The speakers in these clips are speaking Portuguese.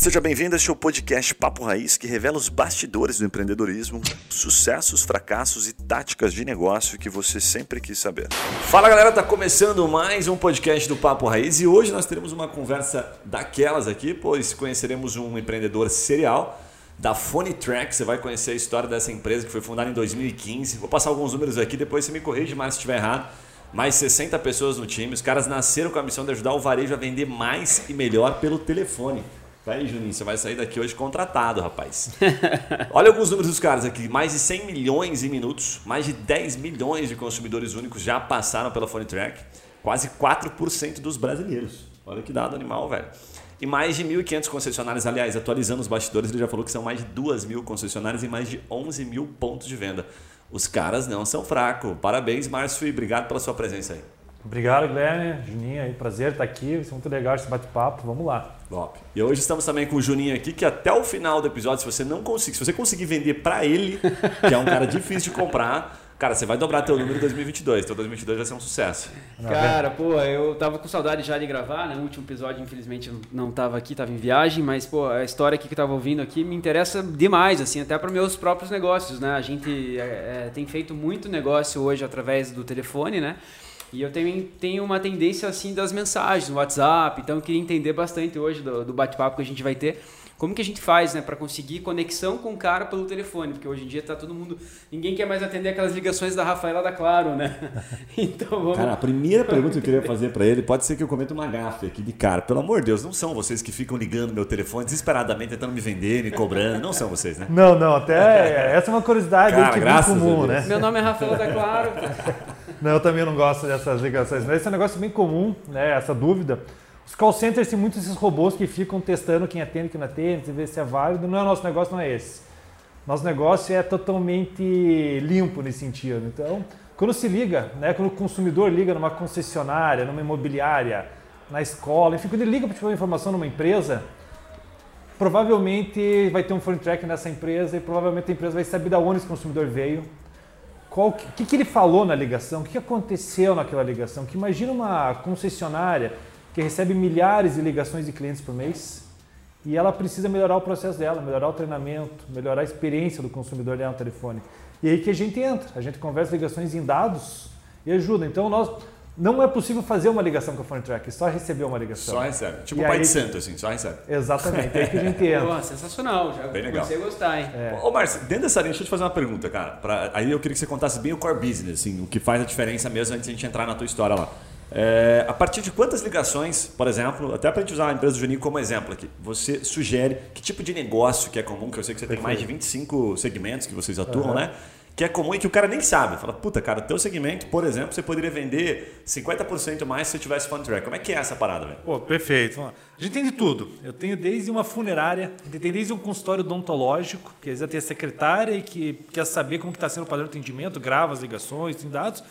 Seja bem-vindo a este podcast Papo Raiz, que revela os bastidores do empreendedorismo, sucessos, fracassos e táticas de negócio que você sempre quis saber. Fala galera, tá começando mais um podcast do Papo Raiz e hoje nós teremos uma conversa daquelas aqui, pois conheceremos um empreendedor serial da Phone Track. Você vai conhecer a história dessa empresa que foi fundada em 2015. Vou passar alguns números aqui, depois você me corrige mais se estiver errado. Mais 60 pessoas no time. Os caras nasceram com a missão de ajudar o varejo a vender mais e melhor pelo telefone. Tá aí, Juninho, você vai sair daqui hoje contratado, rapaz. Olha alguns números dos caras aqui. Mais de 100 milhões em minutos, mais de 10 milhões de consumidores únicos já passaram pela Phone Track. Quase 4% dos brasileiros. Olha que dado animal, velho. E mais de 1.500 concessionários, aliás, atualizando os bastidores, ele já falou que são mais de 2 mil concessionários e mais de 11 mil pontos de venda. Os caras não são fracos. Parabéns, Márcio, e obrigado pela sua presença aí. Obrigado, Guilherme. Juninho, aí, prazer estar aqui. Vai ser muito legal esse bate-papo. Vamos lá. Top. E hoje estamos também com o Juninho aqui, que até o final do episódio, se você não conseguir, se você conseguir vender para ele, que é um cara difícil de comprar, cara, você vai dobrar teu número em 2022. Teu 2022 vai ser um sucesso. Cara, pô, eu tava com saudade já de gravar, né? O último episódio, infelizmente, não tava aqui, tava em viagem, mas, pô, a história aqui que eu tava ouvindo aqui me interessa demais, assim, até para meus próprios negócios, né? A gente é, é, tem feito muito negócio hoje através do telefone, né? E eu tenho, tenho uma tendência assim das mensagens no WhatsApp, então eu queria entender bastante hoje do, do bate-papo que a gente vai ter. Como que a gente faz, né, para conseguir conexão com o cara pelo telefone? Porque hoje em dia tá todo mundo, ninguém quer mais atender aquelas ligações da Rafaela da Claro, né? Então vamos Cara, a primeira pergunta que eu queria fazer para ele, pode ser que eu cometa uma gafe aqui de cara. Pelo amor de Deus, não são vocês que ficam ligando meu telefone desesperadamente tentando me vender, me cobrando, não são vocês, né? Não, não, até essa é uma curiosidade cara, que é comum, né? Meu nome é Rafaela da Claro. Não, eu também não gosto dessas ligações. Esse é um negócio bem comum, né? Essa dúvida. Os call centers têm muitos esses robôs que ficam testando quem atende, quem não atende, ver se é válido. Não é nosso negócio, não é esse. Nosso negócio é totalmente limpo nesse sentido. Então, quando se liga, né? Quando o consumidor liga numa concessionária, numa imobiliária, na escola, enfim, quando ele liga para uma informação numa empresa, provavelmente vai ter um phone track nessa empresa e provavelmente a empresa vai saber de onde esse consumidor veio, o que, que, ele falou na ligação, o que, aconteceu naquela ligação. Que imagina uma concessionária que recebe milhares de ligações de clientes por mês e ela precisa melhorar o processo dela, melhorar o treinamento, melhorar a experiência do consumidor dela no telefone. E aí que a gente entra, a gente conversa ligações em dados e ajuda. Então nós não é possível fazer uma ligação com a Phone Track, só receber uma ligação. Só recebe. Tipo o pai de santo, assim, só recebe. Exatamente, é aí que a gente entra. Pô, sensacional, já bem legal. comecei a gostar, hein? É. Ô, Márcio, dentro dessa linha, deixa eu te fazer uma pergunta, cara. Pra, aí eu queria que você contasse bem o core business, assim, o que faz a diferença mesmo antes de a gente entrar na tua história lá. É, a partir de quantas ligações, por exemplo, até para a gente usar a empresa do Juninho como exemplo aqui, você sugere que tipo de negócio que é comum, que eu sei que você Perfeito. tem mais de 25 segmentos que vocês atuam, uhum. né? Que é comum e que o cara nem sabe. Fala, puta, cara, teu segmento, por exemplo, você poderia vender 50% mais se você tivesse fund track. Como é que é essa parada, velho? Pô, perfeito. A gente tem de tudo. Eu tenho desde uma funerária, tem desde um consultório odontológico, que às vezes tem a secretária e que quer saber como está sendo o padrão de atendimento, grava as ligações, tem dados.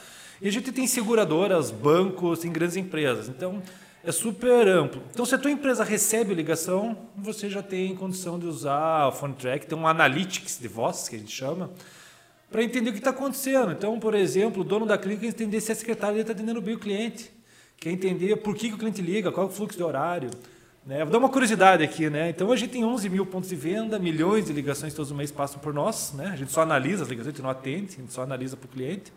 E a gente tem seguradoras, bancos, tem grandes empresas. Então, é super amplo. Então, se a tua empresa recebe ligação, você já tem condição de usar o phone track. Tem um analytics de voz, que a gente chama, para entender o que está acontecendo. Então, por exemplo, o dono da clínica entender se a secretária está atendendo bem o cliente, quer entender por que, que o cliente liga, qual é o fluxo de horário. Né? Vou dar uma curiosidade aqui. Né? Então, a gente tem 11 mil pontos de venda, milhões de ligações todos os meses passam por nós. Né? A gente só analisa as ligações, a gente não atende, a gente só analisa para o cliente.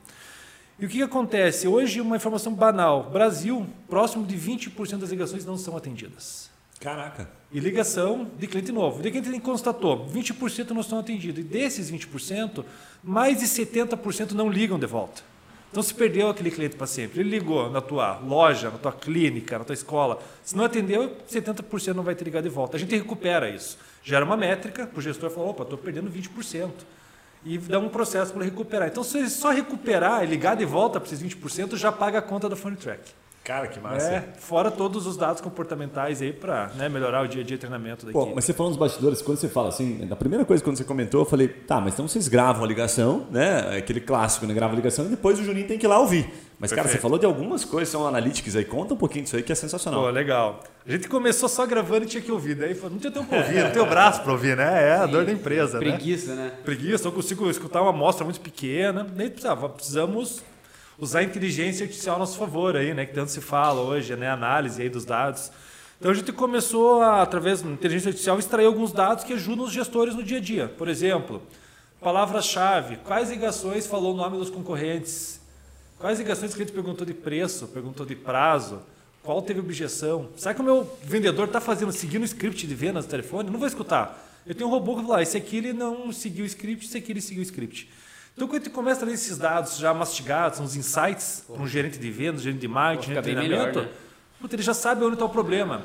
E o que, que acontece? Hoje, uma informação banal. Brasil, próximo de 20% das ligações não são atendidas. Caraca. E ligação de cliente novo. De cliente constatou, 20% não estão atendidos. E desses 20%, mais de 70% não ligam de volta. Então se perdeu aquele cliente para sempre. Ele ligou na tua loja, na tua clínica, na tua escola. Se não atendeu, 70% não vai te ligar de volta. A gente recupera isso. Gera uma métrica, o gestor falou, opa, estou perdendo 20%. E dá um processo para recuperar. Então, se ele só recuperar e ligar de volta para esses 20%, já paga a conta da Phone Track. Cara, que massa. É, fora todos os dados comportamentais aí para né, melhorar o dia a dia de treinamento da Pô, Mas você falando dos bastidores, quando você fala assim, a primeira coisa quando você comentou, eu falei, tá, mas então vocês gravam a ligação, né? Aquele clássico, né? Grava a ligação e depois o Juninho tem que ir lá ouvir. Mas, Perfeito. cara, você falou de algumas coisas, são analytics aí. Conta um pouquinho disso aí que é sensacional. Pô, legal. A gente começou só gravando e tinha que ouvir. Daí não tinha tempo para ouvir, não tem o braço para ouvir, né? É a dor da empresa. Preguiça, né? né? Preguiça, eu consigo escutar uma amostra muito pequena. Nem precisava, precisamos usar a inteligência artificial a nosso favor aí, né? Que tanto se fala hoje, né? Análise aí dos dados. Então a gente começou, a, através da inteligência artificial, extrair alguns dados que ajudam os gestores no dia a dia. Por exemplo, palavras-chave, quais ligações falou o nome dos concorrentes, quais ligações a gente perguntou de preço, perguntou de prazo, qual teve objeção. Será que o meu vendedor está fazendo, seguindo o script de vendas do telefone? Não vou escutar. Eu tenho um robô que vai falar, esse aqui ele não seguiu o script, esse aqui ele seguiu o script. Então, quando a gente começa a ler esses dados já mastigados, uns insights para um gerente de vendas, um gerente de marketing, gerente de treinamento, melhor, né? puta, ele já sabe onde está o problema.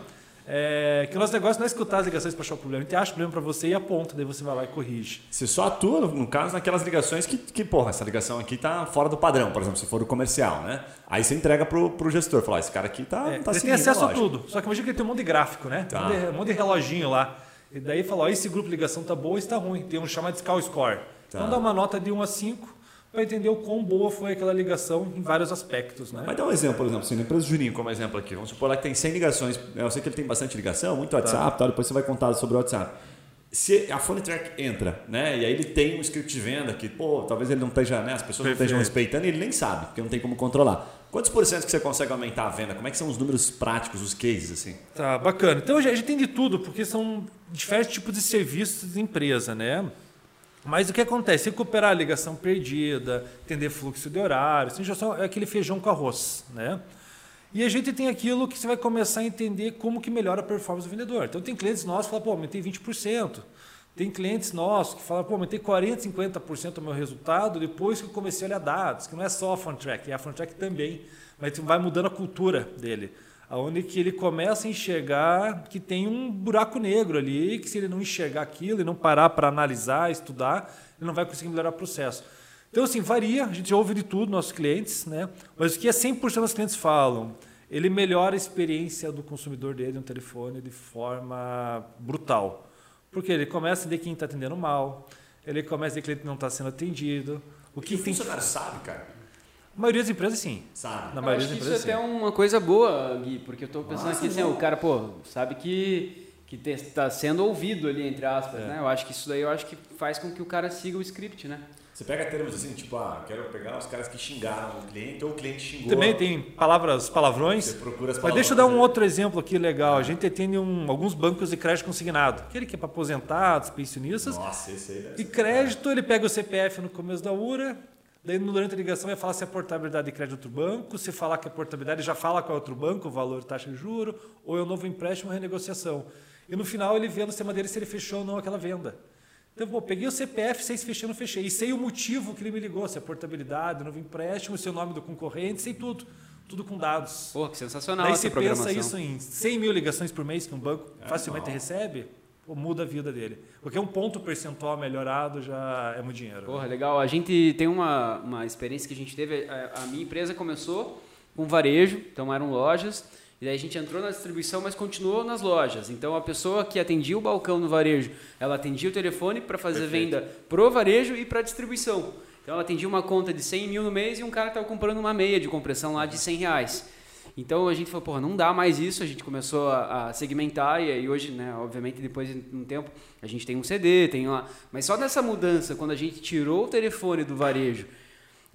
É, que o nosso negócio não é escutar as ligações para achar o problema. A gente acha o problema para você e aponta, daí você vai lá e corrige. Você só atua, no caso, naquelas ligações que, que porra, essa ligação aqui está fora do padrão, por exemplo, se for o comercial, né? Aí você entrega pro, pro gestor, fala, esse cara aqui tá, é, tá Ele tem acesso a, a tudo, só que imagina que ele tem um monte de gráfico, né? Tá. Um, monte de, um monte de reloginho lá. E daí fala, ó, esse grupo de ligação tá bom ou está ruim. Tem um chamado de Scal Score. Tá. Então dá uma nota de 1 a 5 para entender o quão boa foi aquela ligação em vários aspectos. Né? Mas dá um exemplo, por exemplo, assim, na empresa do Juninho, como exemplo aqui. Vamos supor lá que tem 100 ligações. Eu sei que ele tem bastante ligação, muito tá. WhatsApp, tá. Tal, depois você vai contar sobre o WhatsApp. Se a Phone Track entra, né? E aí ele tem um script de venda que, pô, talvez ele não esteja, né? As pessoas Perfeito. não estejam respeitando e ele nem sabe, porque não tem como controlar. Quantos por cento que você consegue aumentar a venda? Como é que são os números práticos, os cases, assim? Tá, bacana. Então a gente tem de tudo, porque são diferentes tipos de serviços de empresa, né? Mas o que acontece? Recuperar a ligação perdida, entender fluxo de horário, assim, já só é aquele feijão com arroz, né? E a gente tem aquilo que você vai começar a entender como que melhora a performance do vendedor. Então tem clientes nossos que falam, pô, aumentei 20%. Tem clientes nossos que falam, pô, aumentei 40%, 50% o meu resultado depois que eu comecei a olhar dados, que não é só a FunTrack, é a FunTrack também, mas vai mudando a cultura dele aonde que ele começa a enxergar que tem um buraco negro ali, que se ele não enxergar aquilo e não parar para analisar, estudar, ele não vai conseguir melhorar o processo. Então, assim, varia, a gente ouve de tudo, nossos clientes, né? mas o que é 100% dos clientes falam, ele melhora a experiência do consumidor dele no telefone de forma brutal. Porque ele começa a entender quem está atendendo mal, ele começa a ver que ele não está sendo atendido. O que, o tem... funcionário sabe, cara? A maioria das empresas, sim. Sabe. Na maioria das empresas, isso é até uma coisa boa, Gui, porque eu estou pensando Nossa, aqui assim, o cara, pô, sabe que que está sendo ouvido ali, entre aspas, é. né? Eu acho que isso daí eu acho que faz com que o cara siga o script, né? Você pega termos assim, tipo, ah, quero pegar os caras que xingaram o cliente ou o cliente xingou. Também tem palavras, palavrões. Você procura as palavras. Mas deixa eu dar um né? outro exemplo aqui legal. A gente atende um, alguns bancos de crédito consignado. Aquele que é para aposentados, pensionistas. Nossa, esse aí E crédito, ele pega o CPF no começo da URA, Daí, durante a ligação, vai falar se é portabilidade de crédito do banco, se falar que é portabilidade, já fala qual é outro banco, o valor, taxa de juro, ou é um novo empréstimo renegociação. E no final, ele vê no sistema dele se ele fechou ou não aquela venda. Então, pô, peguei o CPF, sei se fechei ou não fechei. E sei o motivo que ele me ligou, se é portabilidade, novo empréstimo, se é o nome do concorrente, sei tudo. Tudo com dados. Pô, que sensacional Daí você pensa isso em 100 mil ligações por mês que um banco é, facilmente recebe, muda a vida dele. Porque um ponto percentual melhorado já é muito dinheiro. Porra, legal. A gente tem uma, uma experiência que a gente teve. A, a minha empresa começou com varejo, então eram lojas. E daí a gente entrou na distribuição, mas continuou nas lojas. Então a pessoa que atendia o balcão no varejo, ela atendia o telefone para fazer Perfeito. venda pro varejo e para distribuição. Então ela atendia uma conta de 100 mil no mês e um cara estava comprando uma meia de compressão lá de 100 reais. Então a gente falou, porra, não dá mais isso, a gente começou a, a segmentar e aí hoje, né, obviamente depois de um tempo, a gente tem um CD, tem lá, mas só nessa mudança, quando a gente tirou o telefone do varejo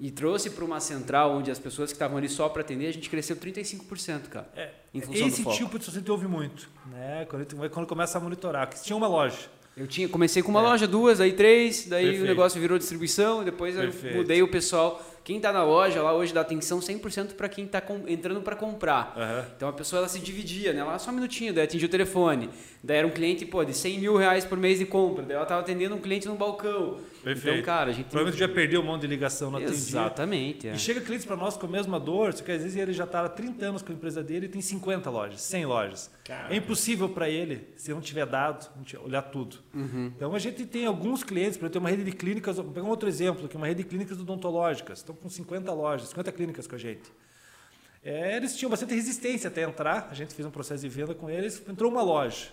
e trouxe para uma central onde as pessoas que estavam ali só para atender, a gente cresceu 35%, cara. É, esse tipo de você ouve muito, né? Quando, quando começa a monitorar, que tinha uma loja eu tinha, comecei com uma é. loja, duas, aí três, daí Perfeito. o negócio virou distribuição, depois Perfeito. eu mudei o pessoal quem está na loja lá hoje dá atenção 100% para quem está entrando para comprar. Uhum. Então a pessoa ela se dividia, né? Ela só um minutinho, daí atingiu o telefone. Daí era um cliente pô, de 100 mil reais por mês de compra. Daí ela estava atendendo um cliente no balcão. Perfeito. Então, cara, a gente. Provavelmente já perdeu um monte de ligação no atendimento. Exatamente. É. E chega clientes para nós com a mesma dor, porque às vezes ele já está há 30 anos com a empresa dele e tem 50 lojas, 100 lojas. Caraca. É impossível para ele, se não tiver dado, olhar tudo. Uhum. Então a gente tem alguns clientes, exemplo, tem uma rede de clínicas, vou pegar um outro exemplo, que é uma rede de clínicas odontológicas. Estão com 50 lojas, 50 clínicas com a gente. É, eles tinham bastante resistência até entrar, a gente fez um processo de venda com eles, entrou uma loja.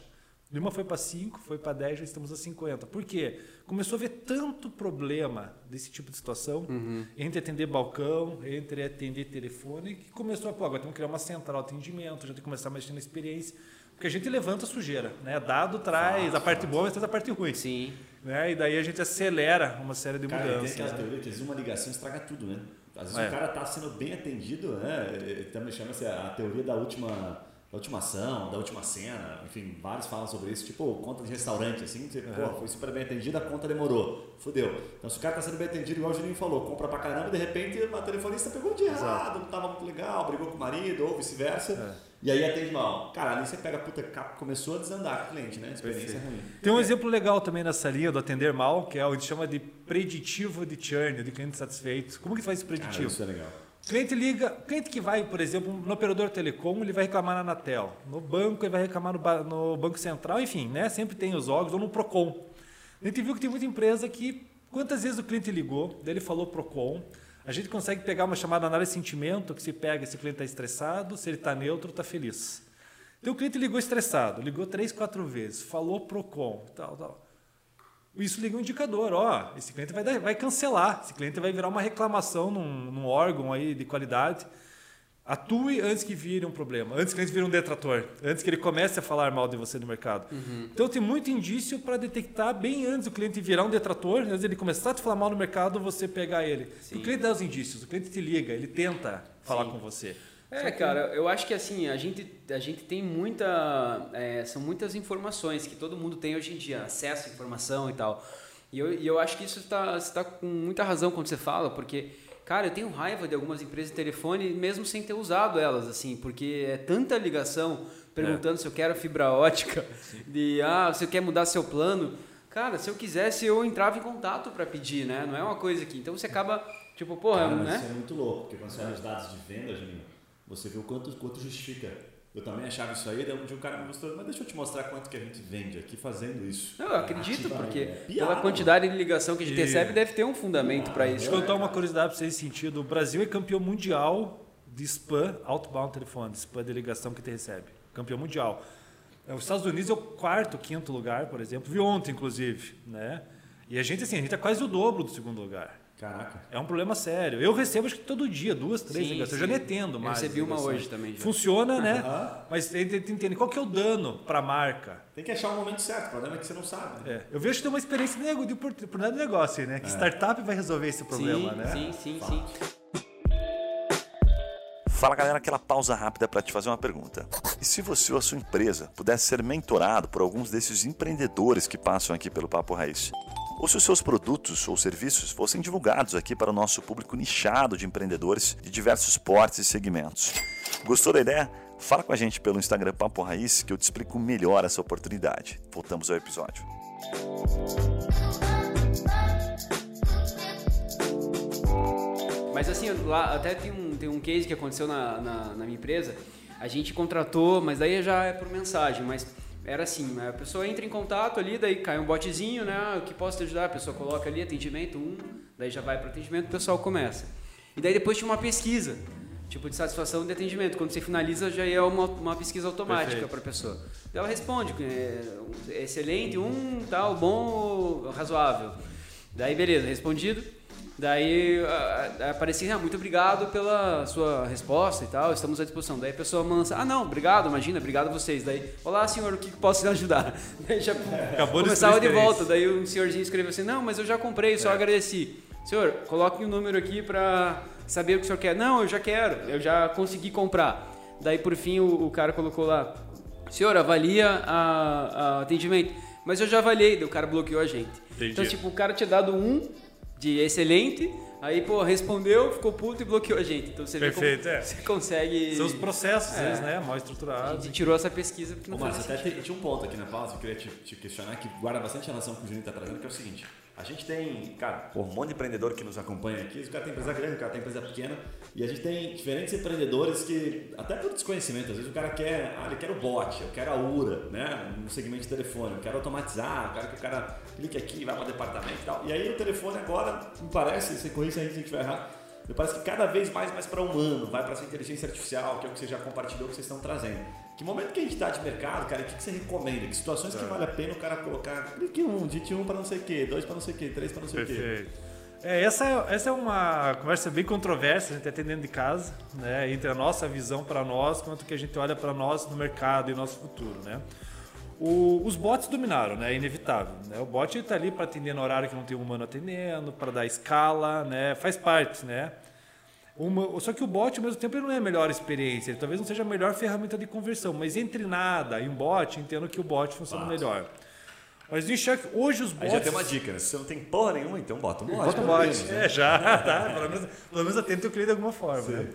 De uma foi para 5, foi para 10, já estamos a 50. Por quê? Começou a ver tanto problema desse tipo de situação, uhum. entre atender balcão, entre atender telefone, que começou a, pô, agora temos que criar uma central de atendimento, já tem que começar a mexer na experiência. Porque a gente levanta a sujeira, né? Dado traz a parte boa, mas traz a parte ruim. Sim. Né? E daí a gente acelera uma série de cara, mudanças. Tem aquela né? teoria que uma ligação estraga tudo, né? Às vezes é. o cara está sendo bem atendido, né? Também chama-se a teoria da última da última ação, da última cena, enfim, vários falam sobre isso, tipo conta de restaurante, assim, tipo, é. pô, foi super bem atendida, a conta demorou, fudeu. Então se o cara tá sendo bem atendido, igual o Juninho falou, compra pra caramba, de repente a telefonista pegou de errado, não tava muito legal, brigou com o marido, ou vice-versa, é. e aí atende mal. Cara, ali você pega a puta, começou a desandar com o cliente, né? Experiência Perfeito. ruim. Tem um exemplo legal também nessa linha do atender mal, que é o que chama de preditivo de churn, de cliente satisfeito. Como que faz esse preditivo? Cara, isso é legal. Cliente liga, cliente que vai, por exemplo, no operador telecom, ele vai reclamar na Anatel. No banco, ele vai reclamar no, no Banco Central, enfim, né? Sempre tem os órgãos, ou no Procon. A gente viu que tem muita empresa que, quantas vezes o cliente ligou, ele falou Procon, a gente consegue pegar uma chamada análise de sentimento, que se pega se o cliente está estressado, se ele está neutro, está feliz. Então o cliente ligou estressado, ligou três, quatro vezes, falou Procon, tal, tal isso liga um indicador, ó, esse cliente vai, dar, vai cancelar, esse cliente vai virar uma reclamação num, num, órgão aí de qualidade. Atue antes que vire um problema, antes que ele vire um detrator, antes que ele comece a falar mal de você no mercado. Uhum. Então tem muito indício para detectar bem antes o cliente virar um detrator, antes ele começar a te falar mal no mercado, você pegar ele. Sim. O cliente dá os indícios, o cliente te liga, ele tenta falar Sim. com você. É, cara, eu acho que assim, a gente, a gente tem muita. É, são muitas informações que todo mundo tem hoje em dia, acesso à informação e tal. E eu, e eu acho que isso está está com muita razão quando você fala, porque, cara, eu tenho raiva de algumas empresas de telefone, mesmo sem ter usado elas, assim, porque é tanta ligação perguntando é. se eu quero fibra ótica, Sim. de ah, você quer mudar seu plano. Cara, se eu quisesse, eu entrava em contato para pedir, né? Não é uma coisa que. Então você acaba, tipo, porra, Cara, né? Isso é muito louco, porque quando você olha os dados de venda, Juninho você viu quanto, quanto justifica. Eu também achava isso aí, daí um um cara me mostrou, mas deixa eu te mostrar quanto que a gente vende aqui fazendo isso. eu acredito, porque é piada, pela quantidade mano. de ligação que a gente e... recebe, deve ter um fundamento para isso. Deixa eu contar uma curiosidade para vocês nesse sentido. O Brasil é campeão mundial de spam, outbound telefone, spam de ligação que te recebe. Campeão mundial. Os Estados Unidos é o quarto, quinto lugar, por exemplo. Vi ontem, inclusive. Né? E a gente, assim, a gente é quase o dobro do segundo lugar. Caraca. É um problema sério. Eu recebo acho que todo dia, duas, três sim, ligações. Sim. Eu já nem atendo mais. Eu recebi uma hoje também. Já. Funciona, né? Mas entende qual que é o dano para a marca. Tem que achar o momento certo. O problema é que você não sabe. Né? É. Eu vejo que tem uma experiência de, de, por, por nada negócio, né? Que é. startup vai resolver esse problema, sim, né? Sim, sim, sim. Fala galera, aquela pausa rápida para te fazer uma pergunta. E se você ou a sua empresa pudesse ser mentorado por alguns desses empreendedores que passam aqui pelo Papo Raiz? Ou se os seus produtos ou serviços fossem divulgados aqui para o nosso público nichado de empreendedores de diversos portes e segmentos. Gostou da ideia? Fala com a gente pelo Instagram Papo Raiz que eu te explico melhor essa oportunidade. Voltamos ao episódio. Mas assim, lá até tem um, tem um case que aconteceu na, na, na minha empresa. A gente contratou, mas daí já é por mensagem, mas era assim, a pessoa entra em contato ali, daí cai um botezinho, né? O que posso te ajudar? A pessoa coloca ali atendimento um, daí já vai para atendimento, o pessoal começa. E daí depois tinha uma pesquisa, tipo de satisfação de atendimento. Quando você finaliza, já é uma, uma pesquisa automática para a pessoa. Daí ela responde, é, excelente, um, tal, bom, razoável. Daí beleza, respondido. Daí aparecia, ah, muito obrigado pela sua resposta e tal, estamos à disposição. Daí a pessoa mansa, ah não, obrigado, imagina, obrigado a vocês. Daí, olá senhor, o que posso te ajudar? Daí já Acabou começava de volta, daí um senhorzinho escreveu assim, não, mas eu já comprei, só é. agradeci. Senhor, coloque um número aqui para saber o que o senhor quer. Não, eu já quero, eu já consegui comprar. Daí por fim o, o cara colocou lá, senhor, avalia a atendimento. Mas eu já avaliei, daí o cara bloqueou a gente. Entendi. Então, tipo, o cara tinha dado um de excelente, aí, pô, respondeu, ficou puto e bloqueou a gente. Então você Perfeito, vê como é. você consegue. São os processos, é. eles, né? Mal estruturados. A gente tirou essa pesquisa porque não Ô, Mas até tinha um ponto aqui na pausa que eu queria te, te, questionar, que guarda bastante relação com o que o Juninho está trazendo, que é o seguinte. A gente tem, cara, um monte de empreendedor que nos acompanha aqui. O cara tem empresa grande, o cara tem empresa pequena. E a gente tem diferentes empreendedores que, até por desconhecimento, às vezes o cara quer, ah, ele quer o bot, eu quero a URA, né? No segmento de telefone, eu quero automatizar, eu quero que o cara clique aqui, vai para o departamento e tal. E aí o telefone agora, me parece, se corrija a gente se a gente estiver errado, me parece que cada vez mais mais para humano, vai para essa inteligência artificial, que é o que você já compartilhou, que vocês estão trazendo. Que momento que a gente está de mercado, cara, o que, que você recomenda? Que situações é. que vale a pena o cara colocar, clique um, dite um para não sei o quê, dois para não sei o quê, três para não sei Perfeito. o quê. É, essa, é, essa é uma conversa bem controversa, a gente tem dentro de casa, né, entre a nossa visão para nós, quanto que a gente olha para nós no mercado e nosso futuro, né. O, os bots dominaram, né? É inevitável. Né? O bot está ali para atender no horário que não tem um humano atendendo, para dar escala, né? Faz parte, né? Uma, só que o bot, ao mesmo tempo, ele não é a melhor experiência. Ele talvez não seja a melhor ferramenta de conversão. Mas entre nada e um bot, entendo que o bot funciona Bot. melhor. Mas enxerga que hoje os Aí bots... já tem uma dica, né? Se você não tem porra nenhuma, então bota um bot. Bota o pelo bot. né? É, já, tá. Pelo menos, pelo menos atenta o cliente de alguma forma. Né?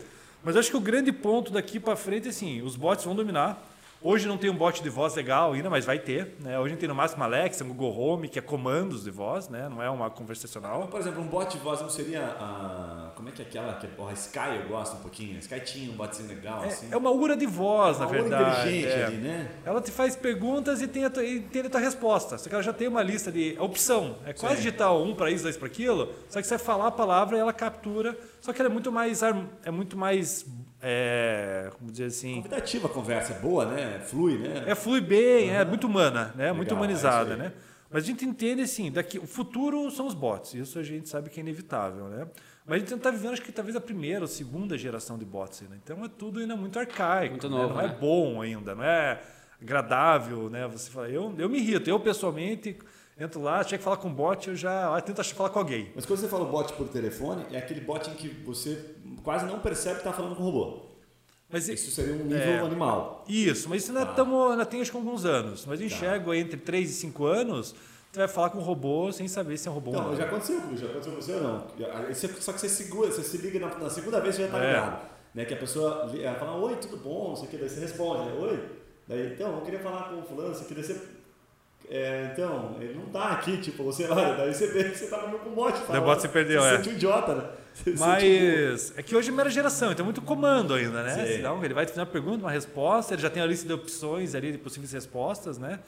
Mas acho que o grande ponto daqui para frente é assim, os bots vão dominar. Hoje não tem um bot de voz legal ainda, mas vai ter. Né? Hoje a gente tem no máximo Alexa, um Google Home, que é comandos de voz, né? não é uma conversacional. Por exemplo, um bot de voz não seria a. Como é que é aquela? Que, porra, a Sky eu gosto um pouquinho. A Sky tinha um botzinho legal, assim. É, é uma ura de voz, na Uma ura verdade. inteligente é. ali, né? Ela te faz perguntas e tem a tua, e tem a tua resposta. Só que ela já tem uma lista de opção. É quase Sim. digitar um para isso, dois para aquilo. Só que você vai falar a palavra e ela captura. Só que ela é muito mais. É muito mais. É, como dizer assim. Convidativa a conversa, é boa, né? Flui, né? É flui bem, é muito humana, né? muito Legal, é humanizada, aí. né? Mas a gente entende assim, daqui, o futuro são os bots, isso a gente sabe que é inevitável, né? Mas a gente está vivendo, acho que talvez a primeira ou segunda geração de bots, ainda. então é tudo ainda muito arcaico, Muito né? novo, não é né? bom ainda, não é agradável, né? Você fala, eu, eu me irrito, eu pessoalmente entro lá, tinha que falar com bot, eu já eu tento falar com alguém. Mas quando você fala bot por telefone, é aquele bot em que você quase não percebe que está falando com o robô. Mas Isso seria um nível É. animal. Isso, mas isso ainda, tamo, ainda tem acho que alguns anos. Mas eu enxergo aí entre 3 e 5 anos, você vai falar com um robô sem saber se é um robô ou Não, não. já aconteceu já aconteceu com você ou não? Você- Só que você segura, você se liga na, na segunda vez você já está É. ligado. Né? Que a pessoa ela fala, oi, tudo bom, não sei o que, daí você responde, né? oi. Daí, então, eu queria falar com o fulano, não sei o que, daí você. É, então, ele não tá aqui, tipo, você olha, daí você vê que você tava meio com um bot. Daí o se perdeu, você é. Você sente um idiota, né? Mas é que hoje é primeira geração, então é muito comando ainda, né? Então, ele vai te fazer uma pergunta, uma resposta, ele já tem a lista de opções ali de possíveis respostas, né?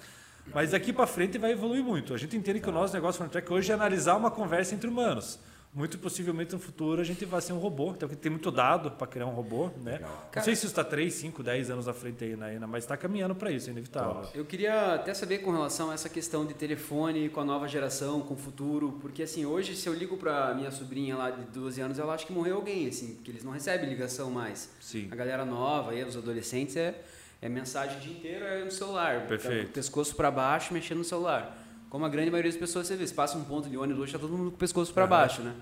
Mas daqui para frente vai evoluir muito. A gente entende que o nosso negócio Front Track hoje é analisar uma conversa entre humanos. Muito possivelmente no futuro a gente vai ser um robô, então tem muito dado para criar um robô, né? Legal. Não sei se isso está 3, 5, 10 anos à frente aí ainda, mas está caminhando para isso, é inevitável. Eu queria até saber com relação a essa questão de telefone com a nova geração, com o futuro, porque assim, hoje se eu ligo para minha sobrinha lá de 12 anos, ela acha que morreu alguém, assim, porque eles não recebem ligação mais. Sim. A galera nova, aí, os adolescentes, é, é mensagem o dia inteiro é no celular. Perfeito. Tá, pescoço para baixo, mexendo no celular. Como a grande maioria das pessoas, você vê, se passa um ponto de ônibus, hoje tá todo mundo com o pescoço para baixo, né?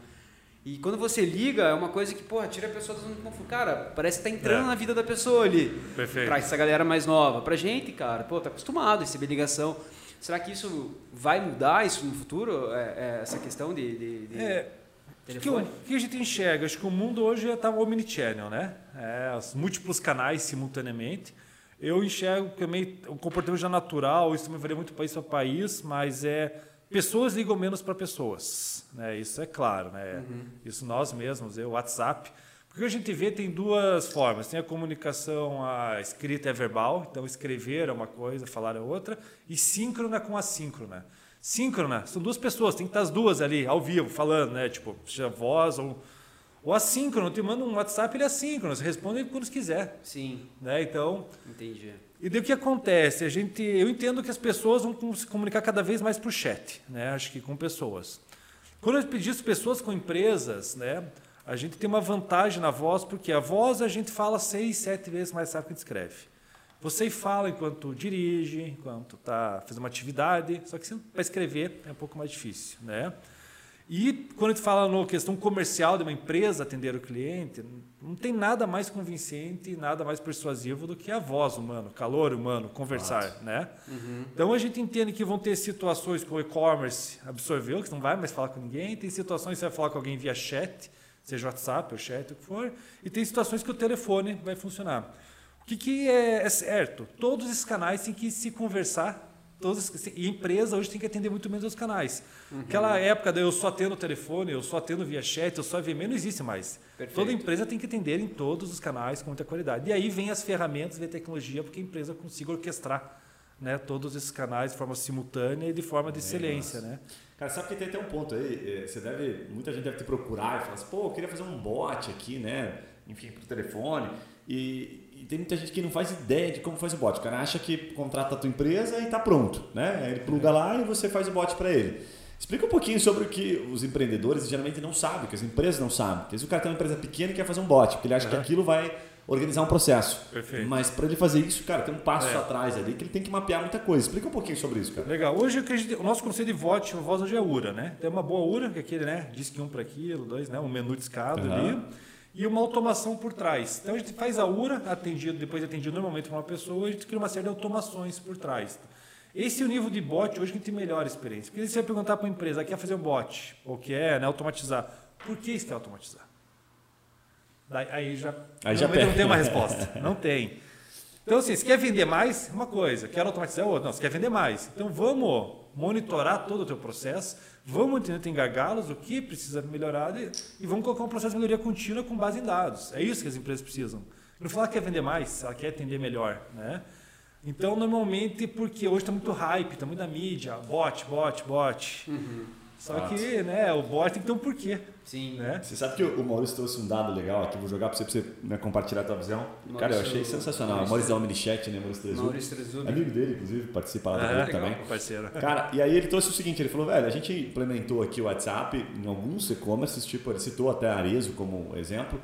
E quando você liga, é uma coisa que, porra, tira a pessoa da zona de conforto. Cara, parece que tá entrando É. na vida da pessoa ali. Perfeito. Pra essa galera mais nova. Pra gente, cara, pô, tá acostumado a receber ligação. Será que isso vai mudar isso no futuro? É, é, essa questão de, de, de É, que, que a gente enxerga? Acho que o mundo hoje está omnichannel, né? É, os múltiplos canais simultaneamente. Eu enxergo que é o comportamento já natural, isso também varia muito país para país, mas é pessoas ligam menos para pessoas, né? Isso é claro, né? Isso nós mesmos, eu, WhatsApp. Porque a gente vê tem duas formas. Tem a comunicação a escrita é verbal, então escrever é uma coisa, falar é outra, e síncrona com assíncrona. Síncrona, são duas pessoas, tem que estar as duas ali, ao vivo, falando, né? Tipo, seja voz ou. Ou assíncrono, tu manda um WhatsApp, ele é assíncrono, você responde quando quiser. Sim, Né? Então, entendi. e daí o que acontece? A gente, eu entendo que as pessoas vão se comunicar cada vez mais por chat, né? Acho que com pessoas. Quando eu pedi isso pessoas com empresas, né? A gente tem uma vantagem na voz, porque a voz a gente fala seis, sete vezes mais rápido que escreve. Você fala enquanto dirige, enquanto está fazendo uma atividade, só que para escrever é um pouco mais difícil, né? E quando a gente fala na questão comercial de uma empresa atender o cliente, não tem nada mais convincente, nada mais persuasivo do que a voz humana, calor humano, conversar, né? Então a gente entende que vão ter situações que o e-commerce absorveu, que você não vai mais falar com ninguém, tem situações que você vai falar com alguém via chat, seja WhatsApp ou chat, o que for, e tem situações que o telefone vai funcionar. O que, que é, é certo? Todos esses canais têm que se conversar Todos, e a empresa hoje tem que atender muito menos os canais. Aquela época de eu só atendo telefone, eu só atendo via chat, eu só via e-mail, não existe mais. Perfeito. Toda empresa tem que atender em todos os canais com muita qualidade. E aí vem as ferramentas de tecnologia para que a empresa consiga orquestrar né, todos esses canais de forma simultânea e de forma de excelência. Né? Cara, sabe que tem até um ponto aí, eh, você deve, muita gente deve te procurar e falar assim, pô, eu queria fazer um bot aqui, né? Enfim, pro telefone. E, e tem muita gente que não faz ideia de como faz o bot. O cara acha que contrata a tua empresa e tá pronto, né? Aí Ele pluga lá e você faz o bot para ele. Explica um pouquinho sobre o que os empreendedores geralmente não sabem, que as empresas não sabem. Porque às vezes o cara tem uma empresa pequena e quer fazer um bot, porque ele acha que aquilo vai organizar um processo. Perfeito. Mas para ele fazer isso, cara, tem um passo É. atrás ali que ele tem que mapear muita coisa. Explica um pouquinho sobre isso, cara. Legal. Hoje o, gente- o nosso conceito de voz, voz hoje é URA, né? Tem uma boa URA, que é aquele, né? Diz que um para aquilo, dois, né? Um menu discado Aham. ali. E uma automação por trás. Então a gente faz a URA, atendido, depois atendido normalmente por uma pessoa, a gente cria uma série de automações por trás. Esse é o nível de bot hoje que a gente tem melhor experiência. Porque você vai perguntar para a empresa, quer fazer um bot, ou quer né, automatizar. Por que você quer automatizar? Daí, aí já, aí já não tem uma resposta. Não tem. Então, assim, se quer vender mais, uma coisa. Quer automatizar outra. Não, você quer vender mais. Então, vamos monitorar todo o teu processo, vamos entender tem gargalos, o que precisa melhorar e vamos colocar um processo de melhoria contínua com base em dados. É isso que as empresas precisam. Não falar que quer vender mais, ela quer atender melhor, né? Então, normalmente, porque hoje está muito hype, está muito na mídia, bot, bot, bot. Uhum. Só Nossa. que né, o bot tem que ter um porquê. Sim. Né? Você sabe que o Maurício trouxe um dado legal aqui, vou jogar para você, para você né, compartilhar a tua visão. Maurício, Cara, eu achei sensacional. Maurício, Maurício da Omnichat, né? Maurício Trezubi. Maurício Trezubi. Amigo dele, inclusive, participa lá ah, também. Parceiro. Cara, e aí ele trouxe o seguinte, ele falou, velho, a gente implementou aqui o WhatsApp em alguns e-commerces, tipo, ele citou até a Arezo como exemplo,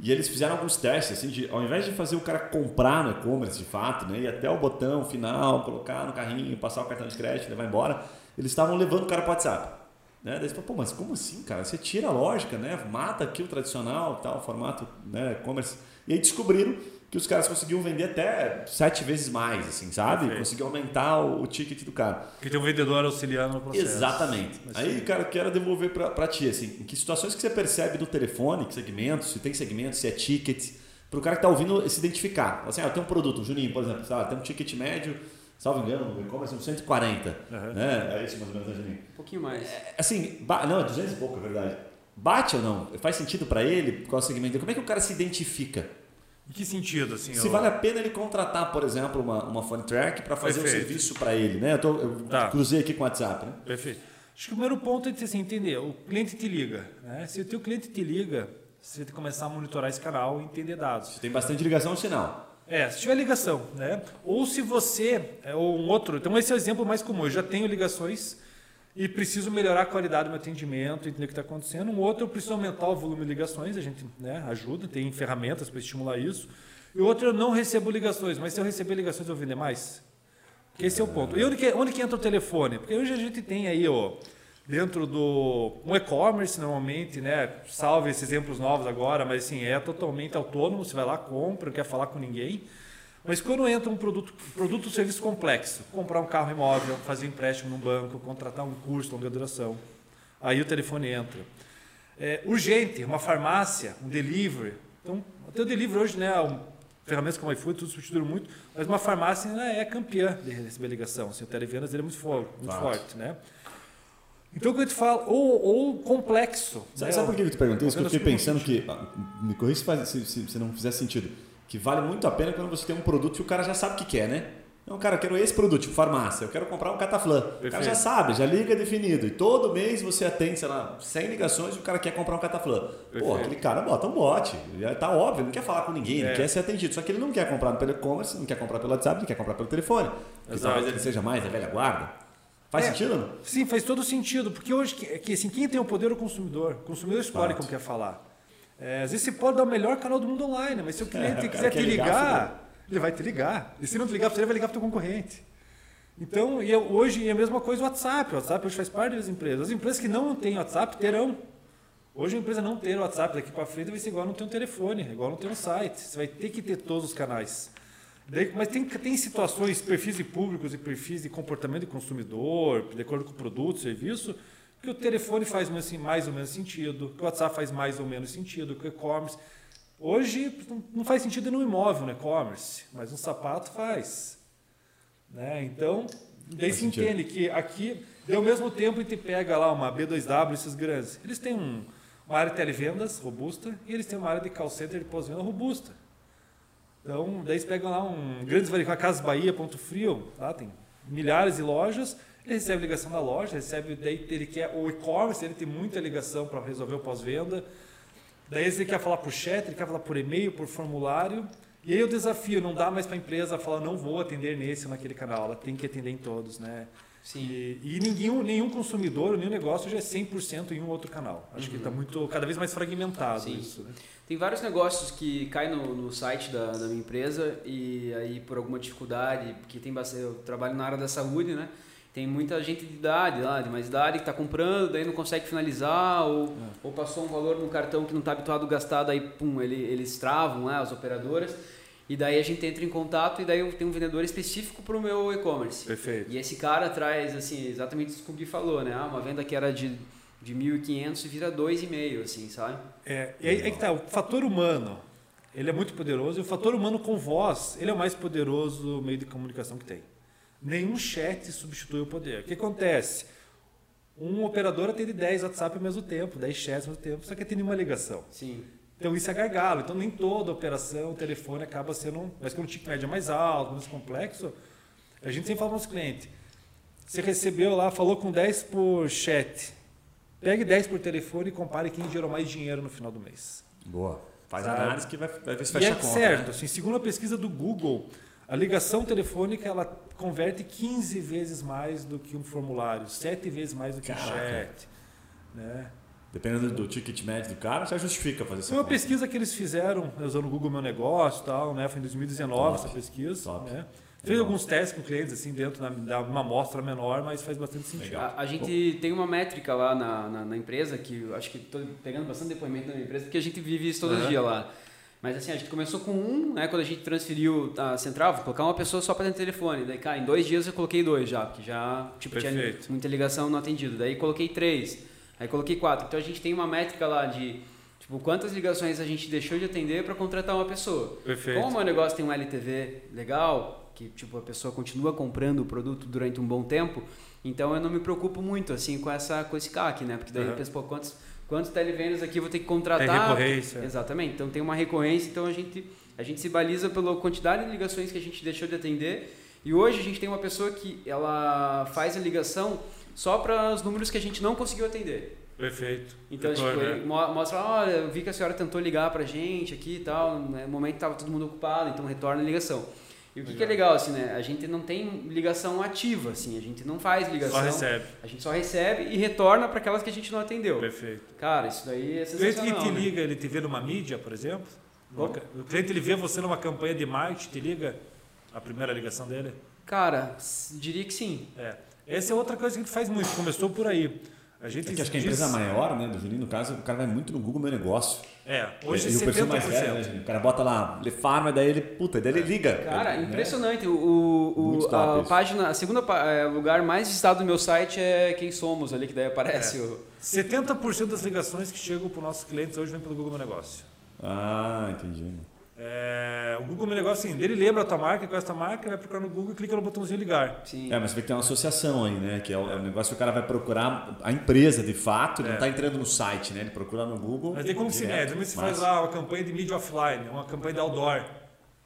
e eles fizeram alguns testes, assim, de, ao invés de fazer o cara comprar no e-commerce de fato, né, ir até o botão final, colocar no carrinho, passar o cartão de crédito, levar embora, eles estavam levando o cara para o WhatsApp. Né? Daí você fala, pô, mas como assim, cara? Você tira a lógica, né? Mata aqui o tradicional, tal, formato, né? E-commerce. E aí descobriram que os caras conseguiam vender até sete vezes mais, assim, sabe? Perfeito. Conseguiam aumentar o, o, ticket do cara. Porque tem um vendedor auxiliando no processo. Exatamente. Mas, aí, sim. cara, eu quero devolver para ti, assim, em que situações que você percebe do telefone, que segmentos, se tem segmentos, se é ticket, para o cara que está ouvindo se identificar. Assim, ah, eu tenho um produto, o Juninho, por exemplo, sabe, tem um ticket médio salvo engano, no e-commerce, uns 140. Uhum. Né? É isso mais ou menos, né, Um pouquinho mais. É, assim, não, é 200 e pouco, é verdade. Bate ou não? Faz sentido para ele? Qual é o segmento? Como é que o cara se identifica? Em que sentido? Assim, se eu... vale a pena ele contratar, por exemplo, uma, uma phone track para fazer Perfeito. um serviço para ele. Né? Eu, tô, eu tá. cruzei aqui com o WhatsApp. Né? Perfeito. Acho que o primeiro ponto é assim, entender. O cliente te liga. Né? Se o teu cliente te liga, você tem que começar a monitorar esse canal e entender dados. Se tem bastante ligação, é um sinal. É, se tiver ligação, né? Ou se você, é, ou um outro, então esse é o exemplo mais comum. Eu já tenho ligações e preciso melhorar a qualidade do meu atendimento, entender o que está acontecendo. Um outro, eu preciso aumentar o volume de ligações, a gente né, ajuda, tem ferramentas para estimular isso. E outro, eu não recebo ligações, mas se eu receber ligações, eu vou vender mais? Esse é o ponto. E onde que, onde que entra o telefone? Porque hoje a gente tem aí, ó, dentro do um e-commerce normalmente, né? Salve esses exemplos novos agora, mas assim, é totalmente autônomo, você vai lá, compra, não quer falar com ninguém. Mas quando entra um produto, produto ou serviço complexo, comprar um carro imóvel, fazer um empréstimo num banco, contratar um curso longa duração, aí o telefone entra. É, urgente, uma farmácia, um delivery. Então, até o delivery hoje, né, um, ferramentas como iFood, tudo substituíram muito, mas uma farmácia ainda é campeã de receber ligação. Assim, o televendas ele é muito, for, muito forte, né? Então, o que eu te falo, ou, ou complexo. Sabe, né? sabe por que eu te perguntei isso? Porque eu fiquei pensando que, ah, me corrija se, se, se, não fizer sentido, que vale muito a pena quando você tem um produto e o cara já sabe o que quer, né? Não, cara, eu quero esse produto, tipo farmácia, eu quero comprar um cataflã. Perfeito. O cara já sabe, já liga definido. E todo mês você atende, sei lá, 100 ligações e o cara quer comprar um cataflã. Pô, aquele cara bota um bot. Já tá óbvio, não quer falar com ninguém, é. não quer ser atendido. Só que ele não quer comprar pelo e-commerce, não quer comprar pelo WhatsApp, não quer comprar pelo telefone. Porque talvez ele seja mais a velha guarda. Faz é, sentido? Não? Sim, faz todo sentido, porque hoje que, assim, quem tem o poder é o consumidor. O consumidor escolhe como quer falar. É, às vezes você pode dar o melhor canal do mundo online, mas se o é, cliente é, quiser te ligar, ligar ele vai te ligar. E se não te ligar para você, ele vai ligar para o teu concorrente. Então, e hoje é a mesma coisa o WhatsApp. O WhatsApp hoje faz parte das empresas. As empresas que não têm WhatsApp terão. Hoje a empresa não ter o WhatsApp daqui para frente vai ser igual não ter um telefone, igual não ter um site. Você vai ter que ter todos os canais. Daí, mas tem, tem situações, perfis de públicos e perfis de comportamento de consumidor, de acordo com o produto, serviço, que o telefone faz assim, mais ou menos sentido, que o WhatsApp faz mais ou menos sentido, que o e-commerce. Hoje não faz sentido no imóvel, no e-commerce, mas um sapato faz. Né? Então, daí se entende que aqui, ao mesmo tempo, a gente pega lá uma B2W, esses grandes, eles têm um, uma área de televendas robusta e eles têm uma área de call center de pós-venda robusta. Então, daí você pega lá um grandes varejões, Casa Bahia, Ponto Frio, lá tem milhares de lojas, ele recebe ligação da loja, recebe, daí ele quer o e-commerce, ele tem muita ligação para resolver o pós-venda. Daí ele quer falar por chat, ele quer falar por e-mail, por formulário. E aí o desafio, não dá mais para a empresa falar, não vou atender nesse ou naquele canal, ela tem que atender em todos, né? Sim. E, e ninguém, nenhum consumidor, nenhum negócio já é 100% em um outro canal. Acho uhum. que está muito, cada vez mais fragmentado Sim. isso. Né? Tem vários negócios que caem no, no site da, da, minha empresa e aí por alguma dificuldade, porque tem bastante, eu trabalho na área da saúde, né? tem muita gente de idade lá, de mais idade, que está comprando, daí não consegue finalizar, ou, é. ou passou um valor no cartão que não está habituado a gastar, daí pum, ele, eles travam lá, as operadoras. E daí a gente entra em contato e daí eu tenho um vendedor específico para o meu e-commerce. Perfeito. E esse cara traz, assim, exatamente isso que o Gui falou, né? Ah, uma venda que era de, de 1.500 vira 2,5, assim, sabe? É, e aí, aí que tá, o fator humano, ele é muito poderoso e o fator humano com voz, ele é o mais poderoso meio de comunicação que tem. Nenhum chat substitui o poder. O que acontece? Um operador atende 10 WhatsApp ao mesmo tempo, 10 chats ao mesmo tempo, só que atende uma ligação. Sim. Então isso é gargalo. Então nem toda operação, o telefone acaba sendo. Um, mas quando o ticket médio é mais alto, mais complexo, a gente sempre fala para os clientes. Você recebeu lá, falou com 10 por chat. Pegue 10 por telefone e compare quem gerou mais dinheiro no final do mês. Boa. Faz Sabe? análise que vai, vai ver se fecha e é a conta. Certo. Né? Assim, segundo a pesquisa do Google, a ligação telefônica ela converte 15 vezes mais do que um formulário, 7 vezes mais do que Caraca. um chat. Né? Dependendo do ticket médio do cara, já justifica fazer isso. Foi uma conta. pesquisa que eles fizeram né, usando o Google Meu Negócio e tal, né? Foi em 2019 top, essa pesquisa. Top. Né? Fez alguns testes com clientes assim dentro de uma amostra menor, mas faz bastante sentido. A, a gente Bom. tem uma métrica lá na, na, na empresa que eu acho que estou pegando bastante depoimento na minha empresa porque a gente vive isso todo uhum. dia lá. Mas assim, a gente começou com um, né? Quando a gente transferiu a central, vou colocar uma pessoa só para dentro do telefone. Daí, cara, em dois dias eu coloquei dois já, porque já tipo, tinha muita ligação não atendido. Daí coloquei três. Aí coloquei quatro. Então a gente tem uma métrica lá de tipo, quantas ligações a gente deixou de atender para contratar uma pessoa. Perfeito. Como o meu negócio tem um LTV legal, que tipo a pessoa continua comprando o produto durante um bom tempo, então eu não me preocupo muito assim com essa com esse CAC, né? Porque daí uhum. eu penso, pô, quantos quantos televendas aqui eu vou ter que contratar? Tem recorrência. Exatamente. Então tem uma recorrência, então a gente a gente se baliza pela quantidade de ligações que a gente deixou de atender. E hoje a gente tem uma pessoa que ela faz a ligação só para os números que a gente não conseguiu atender. Perfeito. Então, tipo, né? mostra, olha, eu vi que a senhora tentou ligar pra gente aqui e tal, no momento estava todo mundo ocupado, então retorna a ligação. E o que, que, é legal, assim, né? A gente não tem ligação ativa, assim, a gente não faz ligação. Só recebe. A gente só recebe e retorna para aquelas que a gente não atendeu. Perfeito. Cara, isso daí é sensacional. O cliente que te né? liga, ele te vê numa mídia, por exemplo? Bom. O cliente ele vê você numa campanha de marketing, te liga a primeira ligação dele? Cara, diria que sim. É. Essa é outra coisa que a gente faz muito, começou por aí. A gente é que acho que a empresa maior, né, do Juninho, no caso, o cara vai muito no Google Meu Negócio. É, hoje e, 70%. o perfil mais velho, né, o cara bota lá, Le Farma, daí ele, puta, daí ele liga. Cara, né? impressionante. O, o, a página, a segunda é, lugar mais visitado do meu site é Quem Somos ali, que daí aparece é. o... 70% das ligações que chegam para os nossos clientes hoje vem pelo Google Meu Negócio. Ah, entendi. É, o Google é um negócio assim, ele lembra a tua marca, com essa marca, vai procurar no Google e clica no botãozinho ligar. Sim. É, mas você vê que tem uma associação aí, né? Que é o, é o negócio que o cara vai procurar a empresa de fato, ele é. não está entrando no site, né? Ele procura no Google. Mas tem como se mede, como se faz lá uma campanha de mídia offline, uma campanha de outdoor.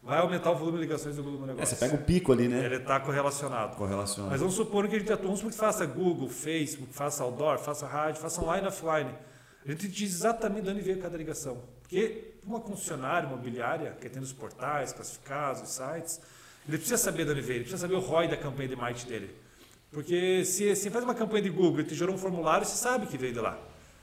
Vai aumentar o volume de ligações do Google no negócio. É, você pega o pico ali, né? Ele está correlacionado. Correlacionado. Mas vamos supor que a gente atua, vamos supor que faça Google, Facebook, faça outdoor, faça rádio, faça online offline. A gente diz exatamente de onde veio cada ligação. Porque uma concessionária imobiliária, que atende os portais, classificados, os sites, ele precisa saber de onde veio, ele precisa saber o ROI da campanha de marketing dele. Porque se, se faz uma campanha de Google e te gerou um formulário, você sabe que veio de lá.